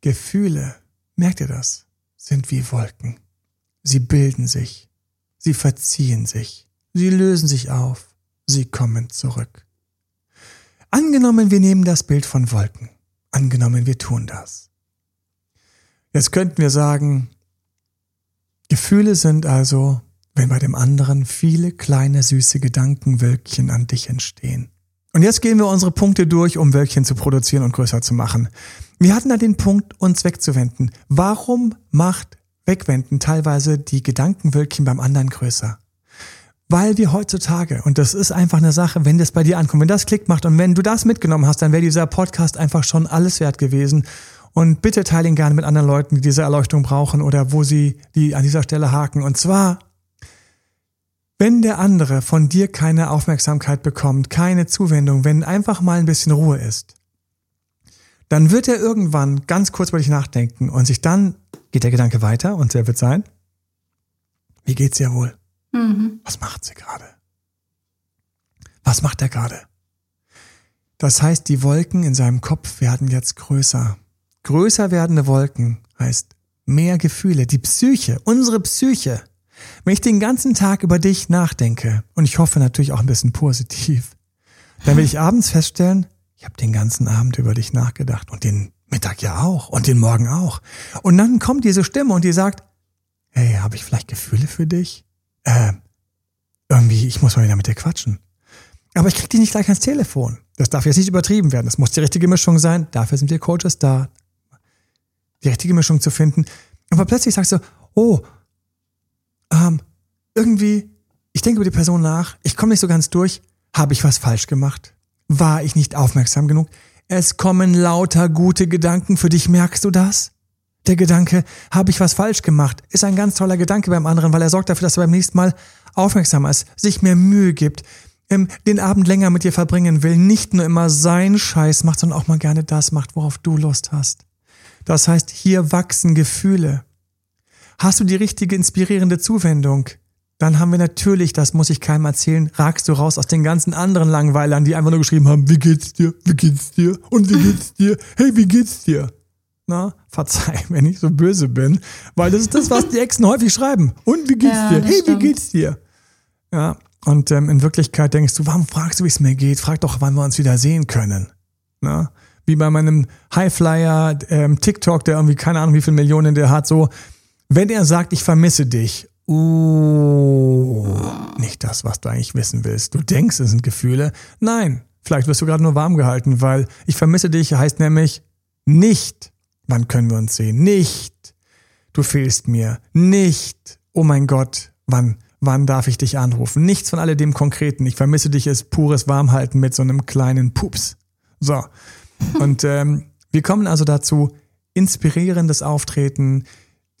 S1: Gefühle, merkt ihr das, sind wie Wolken. Sie bilden sich, sie verziehen sich, sie lösen sich auf, sie kommen zurück. Angenommen, wir nehmen das Bild von Wolken. Angenommen, wir tun das. Jetzt könnten wir sagen, Gefühle sind also wenn bei dem anderen viele kleine süße Gedankenwölkchen an dich entstehen. Und jetzt gehen wir unsere Punkte durch, um Wölkchen zu produzieren und größer zu machen. Wir hatten da den Punkt, uns wegzuwenden. Warum macht Wegwenden teilweise die Gedankenwölkchen beim anderen größer? Weil wir heutzutage, und das ist einfach eine Sache, wenn das bei dir ankommt, wenn das Klick macht und wenn du das mitgenommen hast, dann wäre dieser Podcast einfach schon alles wert gewesen. Und bitte teile ihn gerne mit anderen Leuten, die diese Erleuchtung brauchen oder wo sie die an dieser Stelle haken. Und zwar wenn der andere von dir keine Aufmerksamkeit bekommt, keine Zuwendung, wenn einfach mal ein bisschen Ruhe ist, dann wird er irgendwann ganz kurz bei dich nachdenken und sich dann geht der Gedanke weiter und der wird sein, wie geht's ihr wohl? Mhm. Was macht sie gerade? Was macht er gerade? Das heißt, die Wolken in seinem Kopf werden jetzt größer. Größer werdende Wolken heißt mehr Gefühle. Die Psyche, unsere Psyche wenn ich den ganzen Tag über dich nachdenke, und ich hoffe natürlich auch ein bisschen positiv, dann will ich abends feststellen, ich habe den ganzen Abend über dich nachgedacht und den Mittag ja auch und den Morgen auch. Und dann kommt diese Stimme und die sagt, hey, habe ich vielleicht Gefühle für dich? Äh, irgendwie, ich muss mal wieder mit dir quatschen. Aber ich krieg die nicht gleich ans Telefon. Das darf jetzt nicht übertrieben werden. Das muss die richtige Mischung sein. Dafür sind wir Coaches da. Die richtige Mischung zu finden. Aber plötzlich sagst du, oh, ähm, irgendwie, ich denke über die Person nach, ich komme nicht so ganz durch, habe ich was falsch gemacht? War ich nicht aufmerksam genug? Es kommen lauter gute Gedanken für dich, merkst du das? Der Gedanke, habe ich was falsch gemacht, ist ein ganz toller Gedanke beim anderen, weil er sorgt dafür, dass er beim nächsten Mal aufmerksamer ist, sich mehr Mühe gibt, ähm, den Abend länger mit dir verbringen will, nicht nur immer sein Scheiß macht, sondern auch mal gerne das macht, worauf du Lust hast. Das heißt, hier wachsen Gefühle. Hast du die richtige inspirierende Zuwendung? Dann haben wir natürlich, das muss ich keinem erzählen, ragst du raus aus den ganzen anderen Langweilern, die einfach nur geschrieben haben, wie geht's dir, wie geht's dir und wie geht's dir, hey, wie geht's dir? Na, verzeih, wenn ich so böse bin, weil das ist das, was die Exen häufig schreiben. Und wie geht's
S3: Ja,
S1: dir? Hey,
S3: stimmt.
S1: wie geht's dir? Ja, und ähm, in Wirklichkeit denkst du, warum fragst du, wie es mir geht? Frag doch, wann wir uns wieder sehen können. Na? Wie bei meinem Highflyer ähm, TikTok, der irgendwie keine Ahnung, wie viele Millionen der hat, so, wenn er sagt, ich vermisse dich, uh, nicht das, was du eigentlich wissen willst. Du denkst, es sind Gefühle. Nein, vielleicht wirst du gerade nur warm gehalten, weil ich vermisse dich heißt nämlich nicht, wann können wir uns sehen? Nicht, du fehlst mir. Nicht, oh mein Gott, wann, wann darf ich dich anrufen? Nichts von alledem Konkreten. Ich vermisse dich ist pures Warmhalten mit so einem kleinen Pups. So. Und ähm, wir kommen also dazu, inspirierendes Auftreten,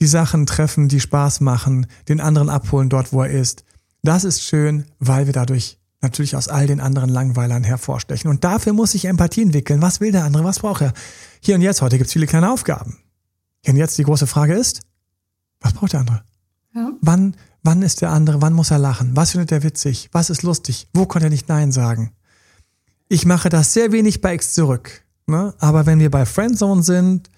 S1: die Sachen treffen, die Spaß machen, den anderen abholen dort, wo er ist. Das ist schön, weil wir dadurch natürlich aus all den anderen Langweilern hervorstechen. Und dafür muss ich Empathie entwickeln. Was will der andere? Was braucht er? Hier und jetzt, heute gibt es viele kleine Aufgaben. Hier und jetzt die große Frage ist, was braucht der andere?
S3: Ja.
S1: Wann, wann ist der andere? Wann muss er lachen? Was findet er witzig? Was ist lustig? Wo konnte er nicht Nein sagen? Ich mache das sehr wenig bei X zurück. Ne? Aber wenn wir bei Friendzone sind,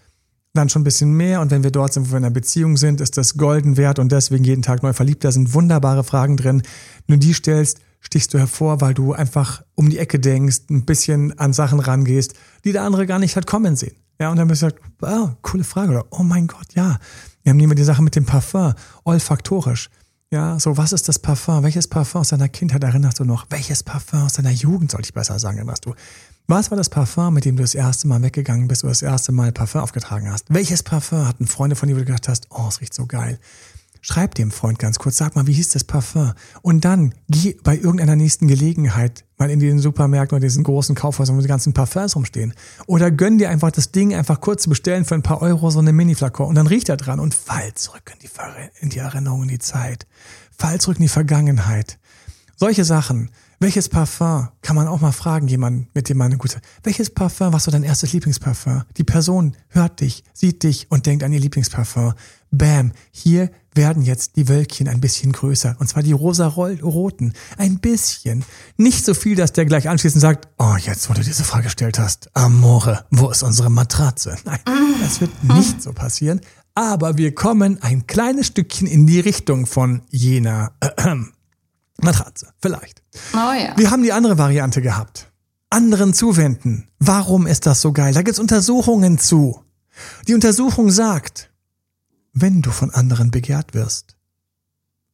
S1: dann schon ein bisschen mehr. Und wenn wir dort sind, wo wir in einer Beziehung sind, ist das golden wert und deswegen jeden Tag neu verliebt. Da sind wunderbare Fragen drin. Nur die stellst, stichst du hervor, weil du einfach um die Ecke denkst, ein bisschen an Sachen rangehst, die der andere gar nicht hat kommen sehen. Ja, und dann bist du halt, ah, coole Frage. Oder, oh mein Gott, ja. Wir haben nehmen wir die Sache mit dem Parfum, olfaktorisch. Ja, so, was ist das Parfum? Welches Parfum aus deiner Kindheit erinnerst du noch? Welches Parfum aus deiner Jugend, sollte ich besser sagen, erinnerst du? Was war das Parfum, mit dem du das erste Mal weggegangen bist oder das erste Mal Parfum aufgetragen hast? Welches Parfum hatten Freunde von dir, wo du gedacht hast, oh, es riecht so geil? Schreib dem Freund ganz kurz, sag mal, wie hieß das Parfum? Und dann geh bei irgendeiner nächsten Gelegenheit mal in den Supermärkten oder diesen großen Kaufhäusern, wo die ganzen Parfums rumstehen. Oder gönn dir einfach das Ding einfach kurz zu bestellen für ein paar Euro, so eine Mini-Flakon. Und dann riecht er dran und fall zurück in die, in die Erinnerung, in die Zeit. Fall zurück in die Vergangenheit. Solche Sachen. Welches Parfum? Kann man auch mal fragen, jemanden, mit dem man eine gute. Welches Parfum war so dein erstes Lieblingsparfum? Die Person hört dich, sieht dich und denkt an ihr Lieblingsparfum. Bam, hier werden jetzt die Wölkchen ein bisschen größer. Und zwar die rosa-roten. Ein bisschen. Nicht so viel, dass der gleich anschließend sagt, oh, jetzt, wo du diese Frage gestellt hast, Amore, wo ist unsere Matratze? Nein, das wird nicht so passieren. Aber wir kommen ein kleines Stückchen in die Richtung von jener äh, Matratze. Vielleicht.
S3: Oh ja.
S1: Wir haben die andere Variante gehabt. Anderen zuwenden. Warum ist das so geil? Da gibt's Untersuchungen zu. Die Untersuchung sagt, wenn du von anderen begehrt wirst,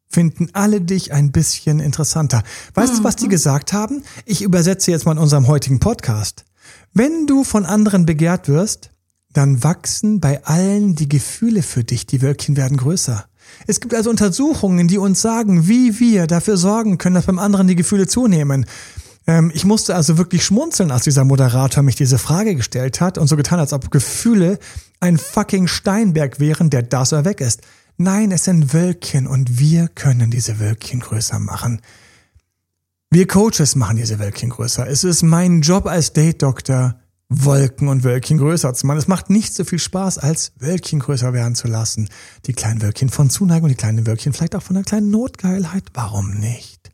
S1: finden alle dich ein bisschen interessanter. Weißt du, was die gesagt haben? Ich übersetze jetzt mal in unserem heutigen Podcast. Wenn du von anderen begehrt wirst, dann wachsen bei allen die Gefühle für dich, die Wölkchen werden größer. Es gibt also Untersuchungen, die uns sagen, wie wir dafür sorgen können, dass beim anderen die Gefühle zunehmen. Ähm, ich musste also wirklich schmunzeln, als dieser Moderator mich diese Frage gestellt hat und so getan, als ob Gefühle ein fucking Steinberg wären, der da so weg ist. Nein, es sind Wölkchen und wir können diese Wölkchen größer machen. Wir Coaches machen diese Wölkchen größer. Es ist mein Job als Date-Doktor, Wolken und Wölkchen größer zu machen. Es macht nicht so viel Spaß, als Wölkchen größer werden zu lassen. Die kleinen Wölkchen von Zuneigung, die kleinen Wölkchen vielleicht auch von einer kleinen Notgeilheit. Warum nicht?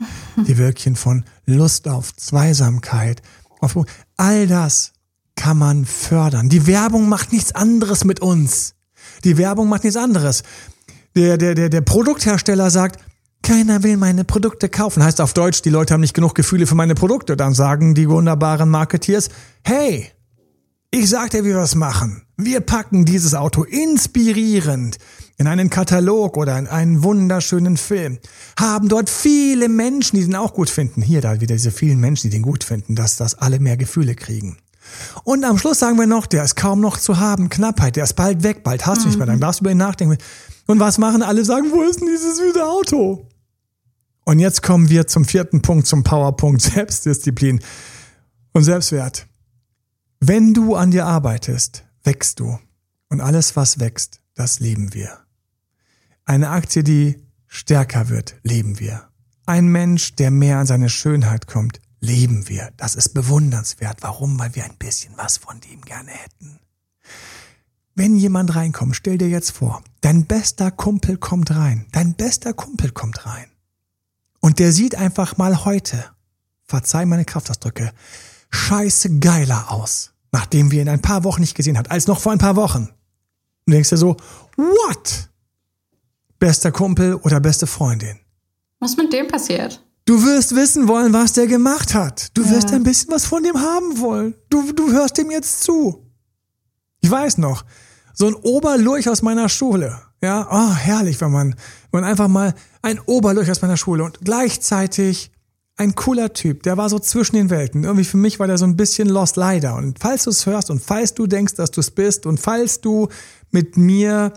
S1: Die Wölkchen von Lust auf Zweisamkeit. Auf, all das kann man fördern. Die Werbung macht nichts anderes mit uns. Die Werbung macht nichts anderes. Der, der, der, der Produkthersteller sagt, keiner will meine Produkte kaufen. Heißt auf Deutsch, die Leute haben nicht genug Gefühle für meine Produkte. Dann sagen die wunderbaren Marketeers, hey, ich sag dir, wie wir es machen. Wir packen dieses Auto inspirierend in einen Katalog oder in einen wunderschönen Film. Haben dort viele Menschen, die den auch gut finden. Hier da wieder diese vielen Menschen, die den gut finden, dass das alle mehr Gefühle kriegen. Und am Schluss sagen wir noch, der ist kaum noch zu haben, Knappheit, der ist bald weg, bald hast du nicht mehr, dann darfst du über ihn nachdenken. Und was machen alle? Sagen, wo ist denn dieses süße Auto? Und jetzt kommen wir zum vierten Punkt, zum Powerpunkt Selbstdisziplin und Selbstwert. Wenn du an dir arbeitest, wächst du. Und alles, was wächst, das lieben wir. Eine Aktie, die stärker wird, lieben wir. Ein Mensch, der mehr an seine Schönheit kommt, lieben wir. Das ist bewundernswert. Warum? Weil wir ein bisschen was von dem gerne hätten. Wenn jemand reinkommt, stell dir jetzt vor, dein bester Kumpel kommt rein. Dein bester Kumpel kommt rein. Und der sieht einfach mal heute, verzeih meine Kraftausdrücke, scheiße geiler aus, nachdem wir ihn ein paar Wochen nicht gesehen hat, als noch vor ein paar Wochen. Und denkst dir so, what? Bester Kumpel oder beste Freundin?
S3: Was mit dem passiert?
S1: Du wirst wissen wollen, was der gemacht hat. Du wirst ein bisschen was von dem haben wollen. Du, du hörst dem jetzt zu. Ich weiß noch, so ein Oberlurch aus meiner Schule. Ja, oh, herrlich, wenn man, wenn man einfach mal ein Oberlurch aus meiner Schule und gleichzeitig ein cooler Typ, der war so zwischen den Welten. Irgendwie für mich war der so ein bisschen lost leider. Und falls du es hörst und falls du denkst, dass du es bist und falls du mit mir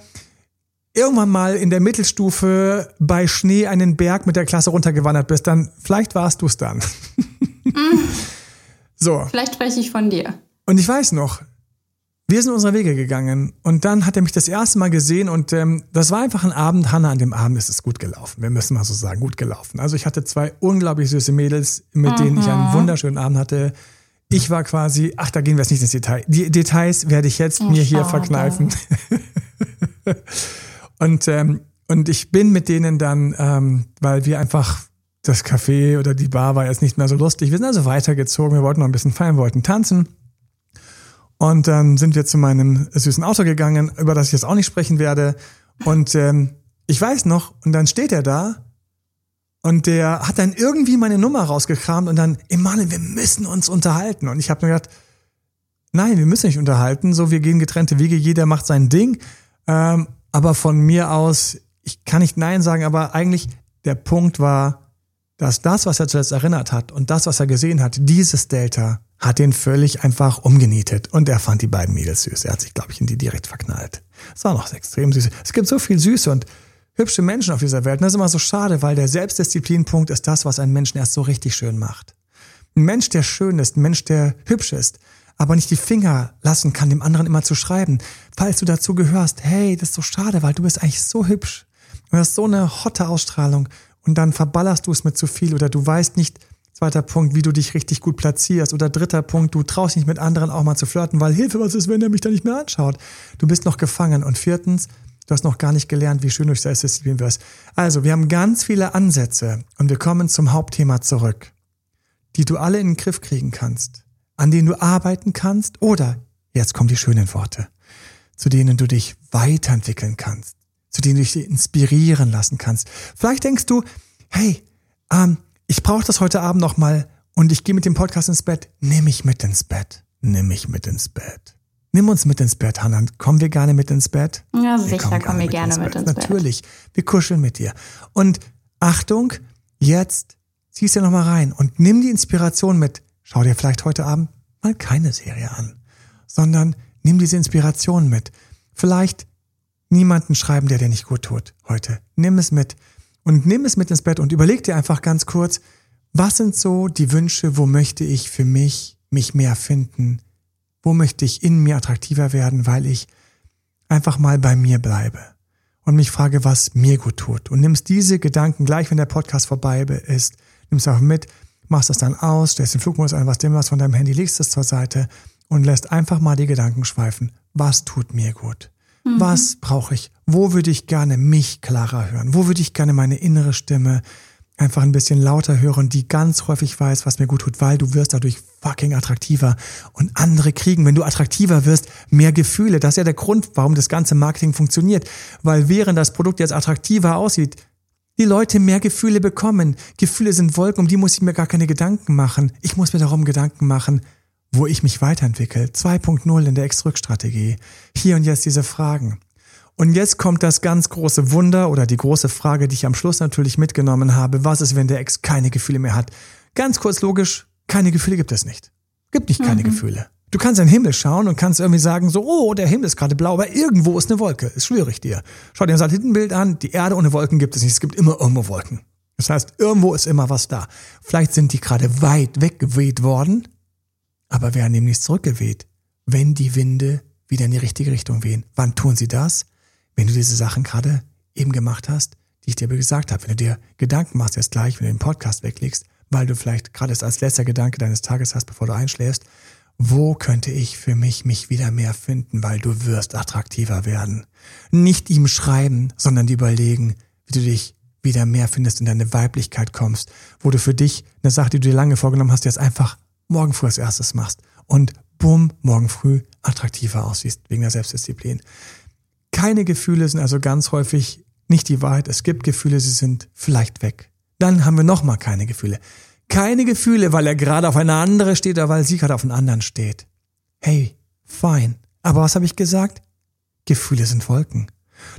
S1: irgendwann mal in der Mittelstufe bei Schnee einen Berg mit der Klasse runtergewandert bist, dann vielleicht warst du es dann.
S3: so. Vielleicht spreche ich von dir.
S1: Und ich weiß noch, wir sind unsere Wege gegangen und dann hat er mich das erste Mal gesehen und ähm, das war einfach ein Abend. Hanna, an dem Abend ist es gut gelaufen. Wir müssen mal so sagen, gut gelaufen. Also ich hatte zwei unglaublich süße Mädels, mit mhm. denen ich einen mhm. wunderschönen Abend hatte. Ich war quasi, ach, da gehen wir jetzt nicht ins Detail. Die Details werde ich jetzt oh, mir hier verkneifen. und, ähm, und ich bin mit denen dann, ähm, weil wir einfach das Café oder die Bar war jetzt nicht mehr so lustig. Wir sind also weitergezogen. Wir wollten noch ein bisschen feiern, wollten tanzen. Und dann sind wir zu meinem süßen Auto gegangen, über das ich jetzt auch nicht sprechen werde. Und ähm, ich weiß noch, und dann steht er da und der hat dann irgendwie meine Nummer rausgekramt und dann, Emanuel, wir müssen uns unterhalten. Und ich habe mir gedacht, nein, wir müssen nicht unterhalten. So, wir gehen getrennte Wege, jeder macht sein Ding. Ähm, aber von mir aus, ich kann nicht Nein sagen, aber eigentlich der Punkt war, dass das, was er zuletzt erinnert hat und das, was er gesehen hat, dieses Delta, hat den völlig einfach umgenietet und er fand die beiden Mädels süß. Er hat sich, glaube ich, in die direkt verknallt. Es war noch extrem süß. Es gibt so viel Süße und hübsche Menschen auf dieser Welt. Und das ist immer so schade, weil der Selbstdisziplinpunkt ist das, was einen Menschen erst so richtig schön macht. Ein Mensch, der schön ist, ein Mensch, der hübsch ist, aber nicht die Finger lassen kann, dem anderen immer zu schreiben. Falls du dazu gehörst, hey, das ist so schade, weil du bist eigentlich so hübsch. Du hast so eine hotte Ausstrahlung und dann verballerst du es mit zu viel oder du weißt nicht, Zweiter Punkt, wie du dich richtig gut platzierst. Oder dritter Punkt, du traust nicht mit anderen auch mal zu flirten, weil Hilfe, was ist, wenn er mich da nicht mehr anschaut? Du bist noch gefangen. Und viertens, du hast noch gar nicht gelernt, wie schön du Selbstdisziplin wirst. Also, wir haben ganz viele Ansätze und wir kommen zum Hauptthema zurück, die du alle in den Griff kriegen kannst, an denen du arbeiten kannst oder, jetzt kommen die schönen Worte, zu denen du dich weiterentwickeln kannst, zu denen du dich inspirieren lassen kannst. Vielleicht denkst du, hey, ähm, ich brauche das heute Abend noch mal und ich gehe mit dem Podcast ins Bett. Nimm mich mit ins Bett. Nimm mich mit ins Bett. Nimm uns mit ins Bett, Hannah. Kommen wir gerne mit ins Bett?
S3: Ja, sicher kommen, kommen wir gerne mit ins Bett.
S1: Bett. Natürlich. Wir kuscheln mit dir. Und Achtung, jetzt ziehst du noch mal rein und nimm die Inspiration mit. Schau dir vielleicht heute Abend mal keine Serie an, sondern nimm diese Inspiration mit. Vielleicht niemanden schreiben, der dir nicht gut tut heute. Nimm es mit und nimm es mit ins Bett und überleg dir einfach ganz kurz, was sind so die Wünsche, wo möchte ich für mich mich mehr finden? Wo möchte ich in mir attraktiver werden, weil ich einfach mal bei mir bleibe und mich frage, was mir gut tut. Und nimmst diese Gedanken gleich, wenn der Podcast vorbei ist, nimmst auch mit, machst das dann aus, stellst den Flugmodus ein, was dem was von deinem Handy, legst es zur Seite und lässt einfach mal die Gedanken schweifen. Was tut mir gut? Mhm. Was brauche ich? Wo würde ich gerne mich klarer hören? Wo würde ich gerne meine innere Stimme einfach ein bisschen lauter hören, die ganz häufig weiß, was mir gut tut, weil du wirst dadurch fucking attraktiver und andere kriegen, wenn du attraktiver wirst, mehr Gefühle. Das ist ja der Grund, warum das ganze Marketing funktioniert, weil während das Produkt jetzt attraktiver aussieht, die Leute mehr Gefühle bekommen. Gefühle sind Wolken, um die muss ich mir gar keine Gedanken machen. Ich muss mir darum Gedanken machen, wo ich mich weiterentwickle. 2.0 in der Ex-Rück-Strategie. Hier und jetzt diese Fragen. Und jetzt kommt das ganz große Wunder oder die große Frage, die ich am Schluss natürlich mitgenommen habe. Was ist, wenn der Ex keine Gefühle mehr hat? Ganz kurz logisch, keine Gefühle gibt es nicht. Gibt nicht keine mhm. Gefühle. Du kannst in den Himmel schauen und kannst irgendwie sagen, so, oh, der Himmel ist gerade blau, aber irgendwo ist eine Wolke. Das schwöre ich dir. Schau dir ein Satellitenbild an, die Erde ohne Wolken gibt es nicht. Es gibt immer irgendwo Wolken. Das heißt, irgendwo ist immer was da. Vielleicht sind die gerade weit weggeweht worden aber werden demnächst zurückgeweht, wenn die Winde wieder in die richtige Richtung wehen. Wann tun sie das? Wenn du diese Sachen gerade eben gemacht hast, die ich dir gesagt habe. Wenn du dir Gedanken machst, jetzt gleich, wenn du den Podcast weglegst, weil du vielleicht gerade es als letzter Gedanke deines Tages hast, bevor du einschläfst, wo könnte ich für mich mich wieder mehr finden, weil du wirst attraktiver werden. Nicht ihm schreiben, sondern die überlegen, wie du dich wieder mehr findest, in deine Weiblichkeit kommst, wo du für dich eine Sache, die du dir lange vorgenommen hast, jetzt einfach morgen früh als erstes machst und bumm, morgen früh attraktiver aussiehst wegen der Selbstdisziplin. Keine Gefühle sind also ganz häufig nicht die Wahrheit. Es gibt Gefühle, sie sind vielleicht weg. Dann haben wir nochmal keine Gefühle. Keine Gefühle, weil er gerade auf eine andere steht oder weil sie gerade auf einen anderen steht. Hey, fein. Aber was habe ich gesagt? Gefühle sind Wolken.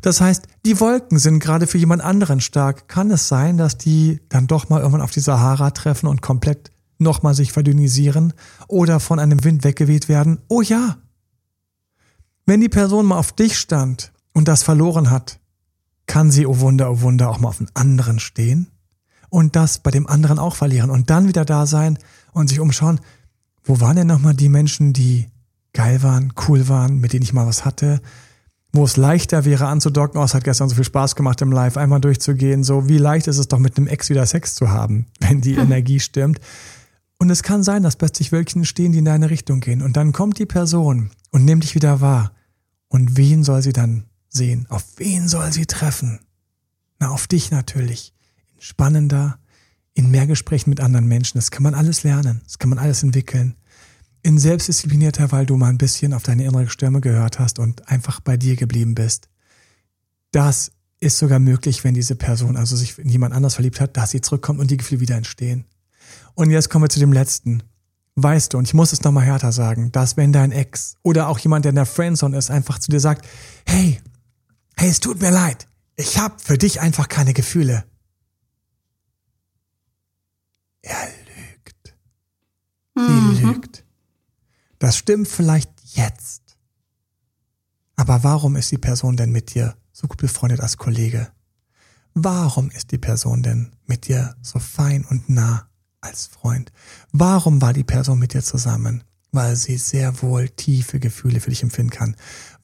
S1: Das heißt, die Wolken sind gerade für jemand anderen stark. Kann es sein, dass die dann doch mal irgendwann auf die Sahara treffen und komplett nochmal sich verdünnisieren oder von einem Wind weggeweht werden? Oh ja. Wenn die Person mal auf dich stand und das verloren hat, kann sie, oh Wunder, oh Wunder, auch mal auf einen anderen stehen und das bei dem anderen auch verlieren und dann wieder da sein und sich umschauen, wo waren denn nochmal die Menschen, die geil waren, cool waren, mit denen ich mal was hatte, wo es leichter wäre anzudocken, oh, es hat gestern so viel Spaß gemacht im Live, einmal durchzugehen, so wie leicht ist es doch mit einem Ex wieder Sex zu haben, wenn die. Energie stimmt. Und es kann sein, dass plötzlich Wölkchen stehen, die in deine Richtung gehen. Und dann kommt die Person und nimmt dich wieder wahr. Und wen soll sie dann sehen? Auf wen soll sie treffen? Na, auf dich natürlich. In spannender, in mehr Gesprächen mit anderen Menschen. Das kann man alles lernen. Das kann man alles entwickeln. In selbstdisziplinierter, weil du mal ein bisschen auf deine innere Stimme gehört hast und einfach bei dir geblieben bist. Das ist sogar möglich, wenn diese Person also sich in jemand anders verliebt hat, dass sie zurückkommt und die Gefühle wieder entstehen. Und jetzt kommen wir zu dem letzten. Weißt du, und ich muss es nochmal härter sagen, dass wenn dein Ex oder auch jemand, der in der Friendzone ist, einfach zu dir sagt, hey, hey, es tut mir leid, ich habe für dich einfach keine Gefühle. Er lügt. Mhm. Sie lügt. Das stimmt vielleicht jetzt. Aber warum ist die Person denn mit dir so gut befreundet als Kollege? Warum ist die Person denn mit dir so fein und nah als Freund. Warum war die Person mit dir zusammen? Weil sie sehr wohl tiefe Gefühle für dich empfinden kann.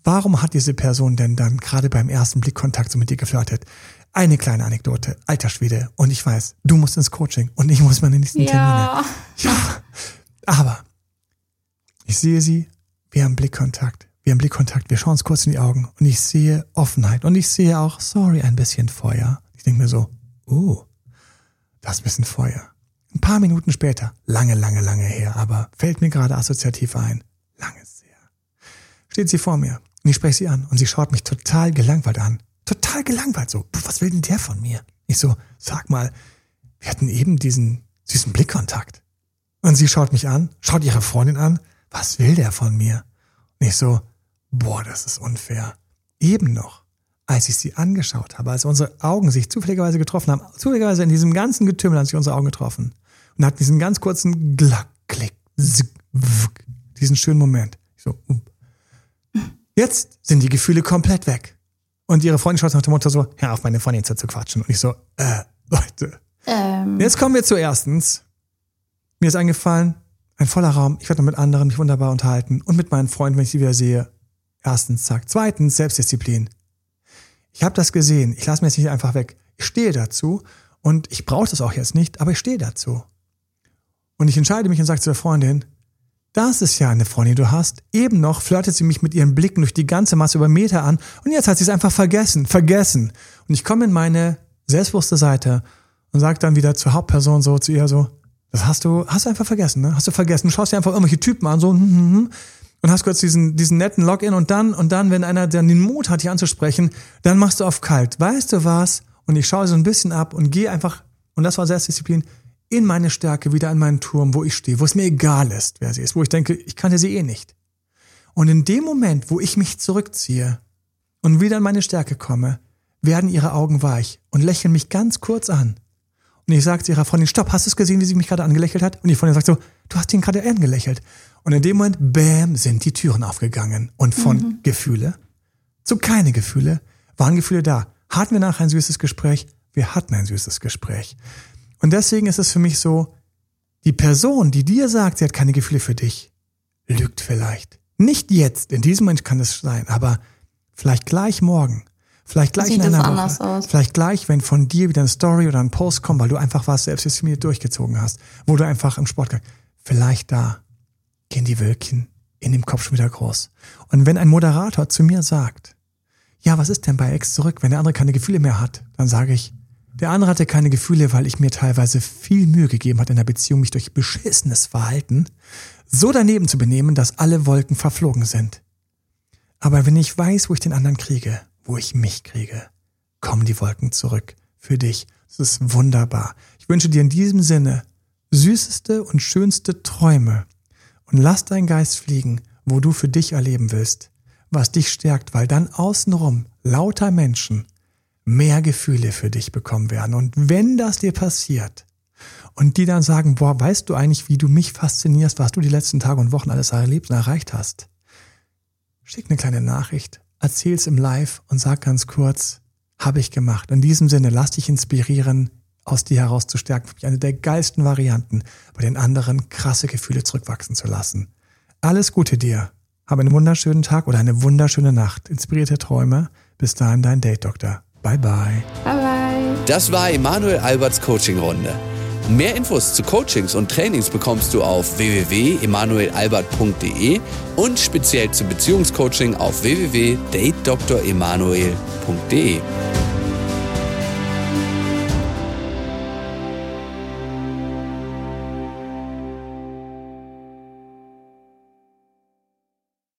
S1: Warum hat diese Person denn dann gerade beim ersten Blickkontakt so mit dir geflirtet? Eine kleine Anekdote, alter Schwede. Und ich weiß, du musst ins Coaching und ich muss meine nächsten ja. Termine. Ja. Aber ich sehe sie, wir haben Blickkontakt. Wir haben Blickkontakt, wir schauen uns kurz in die Augen und ich sehe Offenheit und ich sehe auch, sorry, ein bisschen Feuer. Ich denke mir so, oh, das ist ein bisschen Feuer. Ein paar Minuten später, lange, lange, lange her, aber fällt mir gerade assoziativ ein, lange sehr, steht sie vor mir und ich spreche sie an und sie schaut mich total gelangweilt an. Total gelangweilt so. Was will denn der von mir? Ich so, sag mal, wir hatten eben diesen süßen Blickkontakt. Und sie schaut mich an, schaut ihre Freundin an. Was will der von mir? Und ich so, boah, das ist unfair. Eben noch als ich sie angeschaut habe, als unsere Augen sich zufälligerweise getroffen haben, zufälligerweise in diesem ganzen Getümmel haben sich unsere Augen getroffen und hatten diesen ganz kurzen Glack, Klick, Zick, Wuck, diesen schönen Moment. So, um. Jetzt sind die Gefühle komplett weg. Und ihre Freundin schaut nach dem Motto so, hör auf, meine Freundin zu quatschen. Und ich so, äh, Leute. Ähm. Jetzt kommen wir zu erstens. Mir ist eingefallen, ein voller Raum. Ich werde noch mit anderen mich wunderbar unterhalten und mit meinen Freunden, wenn ich sie wieder sehe. Erstens, zack. Zweitens, Selbstdisziplin. Ich habe das gesehen. Ich lasse mir jetzt nicht einfach weg. Ich stehe dazu und ich brauche das auch jetzt nicht, aber ich stehe dazu. Und ich entscheide mich und sage zu der Freundin, das ist ja eine Freundin, die du hast. Eben noch flirtet sie mich mit ihren Blicken durch die ganze Masse über Meter an und jetzt hat sie es einfach vergessen, vergessen. Und ich komme in meine selbstbewusste Seite und sage dann wieder zur Hauptperson so zu ihr so, das hast du, hast du einfach vergessen, ne? Hast du vergessen. Du schaust dir einfach irgendwelche Typen an, so, hm, hm, hm und hast kurz diesen, diesen netten Login und dann, und dann, wenn einer dann den Mut hat, dich anzusprechen, dann machst du auf kalt. Weißt du was? Und ich schaue so ein bisschen ab und gehe einfach, und das war Selbstdisziplin, in meine Stärke, wieder an meinen Turm, wo ich stehe, wo es mir egal ist, wer sie ist, wo ich denke, ich kannte sie eh nicht. Und in dem Moment, wo ich mich zurückziehe und wieder in meine Stärke komme, werden ihre Augen weich und lächeln mich ganz kurz an. Und ich sage zu ihrer Freundin, stopp, hast du es gesehen, wie sie mich gerade angelächelt hat? Und die Freundin sagt so, du hast ihn gerade angelächelt. Und in dem Moment, bam, sind die Türen aufgegangen. Und von mhm. Gefühle zu keine Gefühle waren Gefühle da. Hatten wir nachher ein süßes Gespräch? Wir hatten ein süßes Gespräch. Und deswegen ist es für mich so, die Person, die dir sagt, sie hat keine Gefühle für dich, lügt vielleicht. Nicht jetzt, in diesem Moment kann es sein, aber vielleicht gleich morgen. Vielleicht gleich Sieht in einer Woche. Vielleicht gleich, wenn von dir wieder eine Story oder ein Post kommt, weil du einfach was selbstdiszipliniert durchgezogen hast, wo du einfach im Sport, vielleicht da gehen die Wölkchen in dem Kopf schon wieder groß. Und wenn ein Moderator zu mir sagt, ja, was ist denn bei Ex zurück, wenn der andere keine Gefühle mehr hat, dann sage ich, der andere hatte keine Gefühle, weil ich mir teilweise viel Mühe gegeben hat in der Beziehung, mich durch beschissenes Verhalten so daneben zu benehmen, dass alle Wolken verflogen sind. Aber wenn ich weiß, wo ich den anderen kriege, wo ich mich kriege, kommen die Wolken zurück für dich. Es ist wunderbar. Ich wünsche dir in diesem Sinne süßeste und schönste Träume und lass deinen Geist fliegen, wo du für dich erleben willst, was dich stärkt, weil dann außenrum lauter Menschen mehr Gefühle für dich bekommen werden. Und wenn das dir passiert und die dann sagen, boah, weißt du eigentlich, wie du mich faszinierst, was du die letzten Tage und Wochen alles erlebt und erreicht hast, schick eine kleine Nachricht, erzähl's im Live und sag ganz kurz, habe ich gemacht. In diesem Sinne, lass dich inspirieren, aus dir heraus zu stärken. Für mich eine der geilsten Varianten, bei den anderen krasse Gefühle zurückwachsen zu lassen. Alles Gute dir. Habe einen wunderschönen Tag oder eine wunderschöne Nacht. Inspirierte Träume. Bis dahin, dein Date Doktor. Bye bye.
S3: Bye bye.
S2: Das war Emanuel Alberts Coaching-Runde. Mehr Infos zu Coachings und Trainings bekommst du auf www.emanuelalbert.de und speziell zum Beziehungscoaching auf www.datedremanuel.de.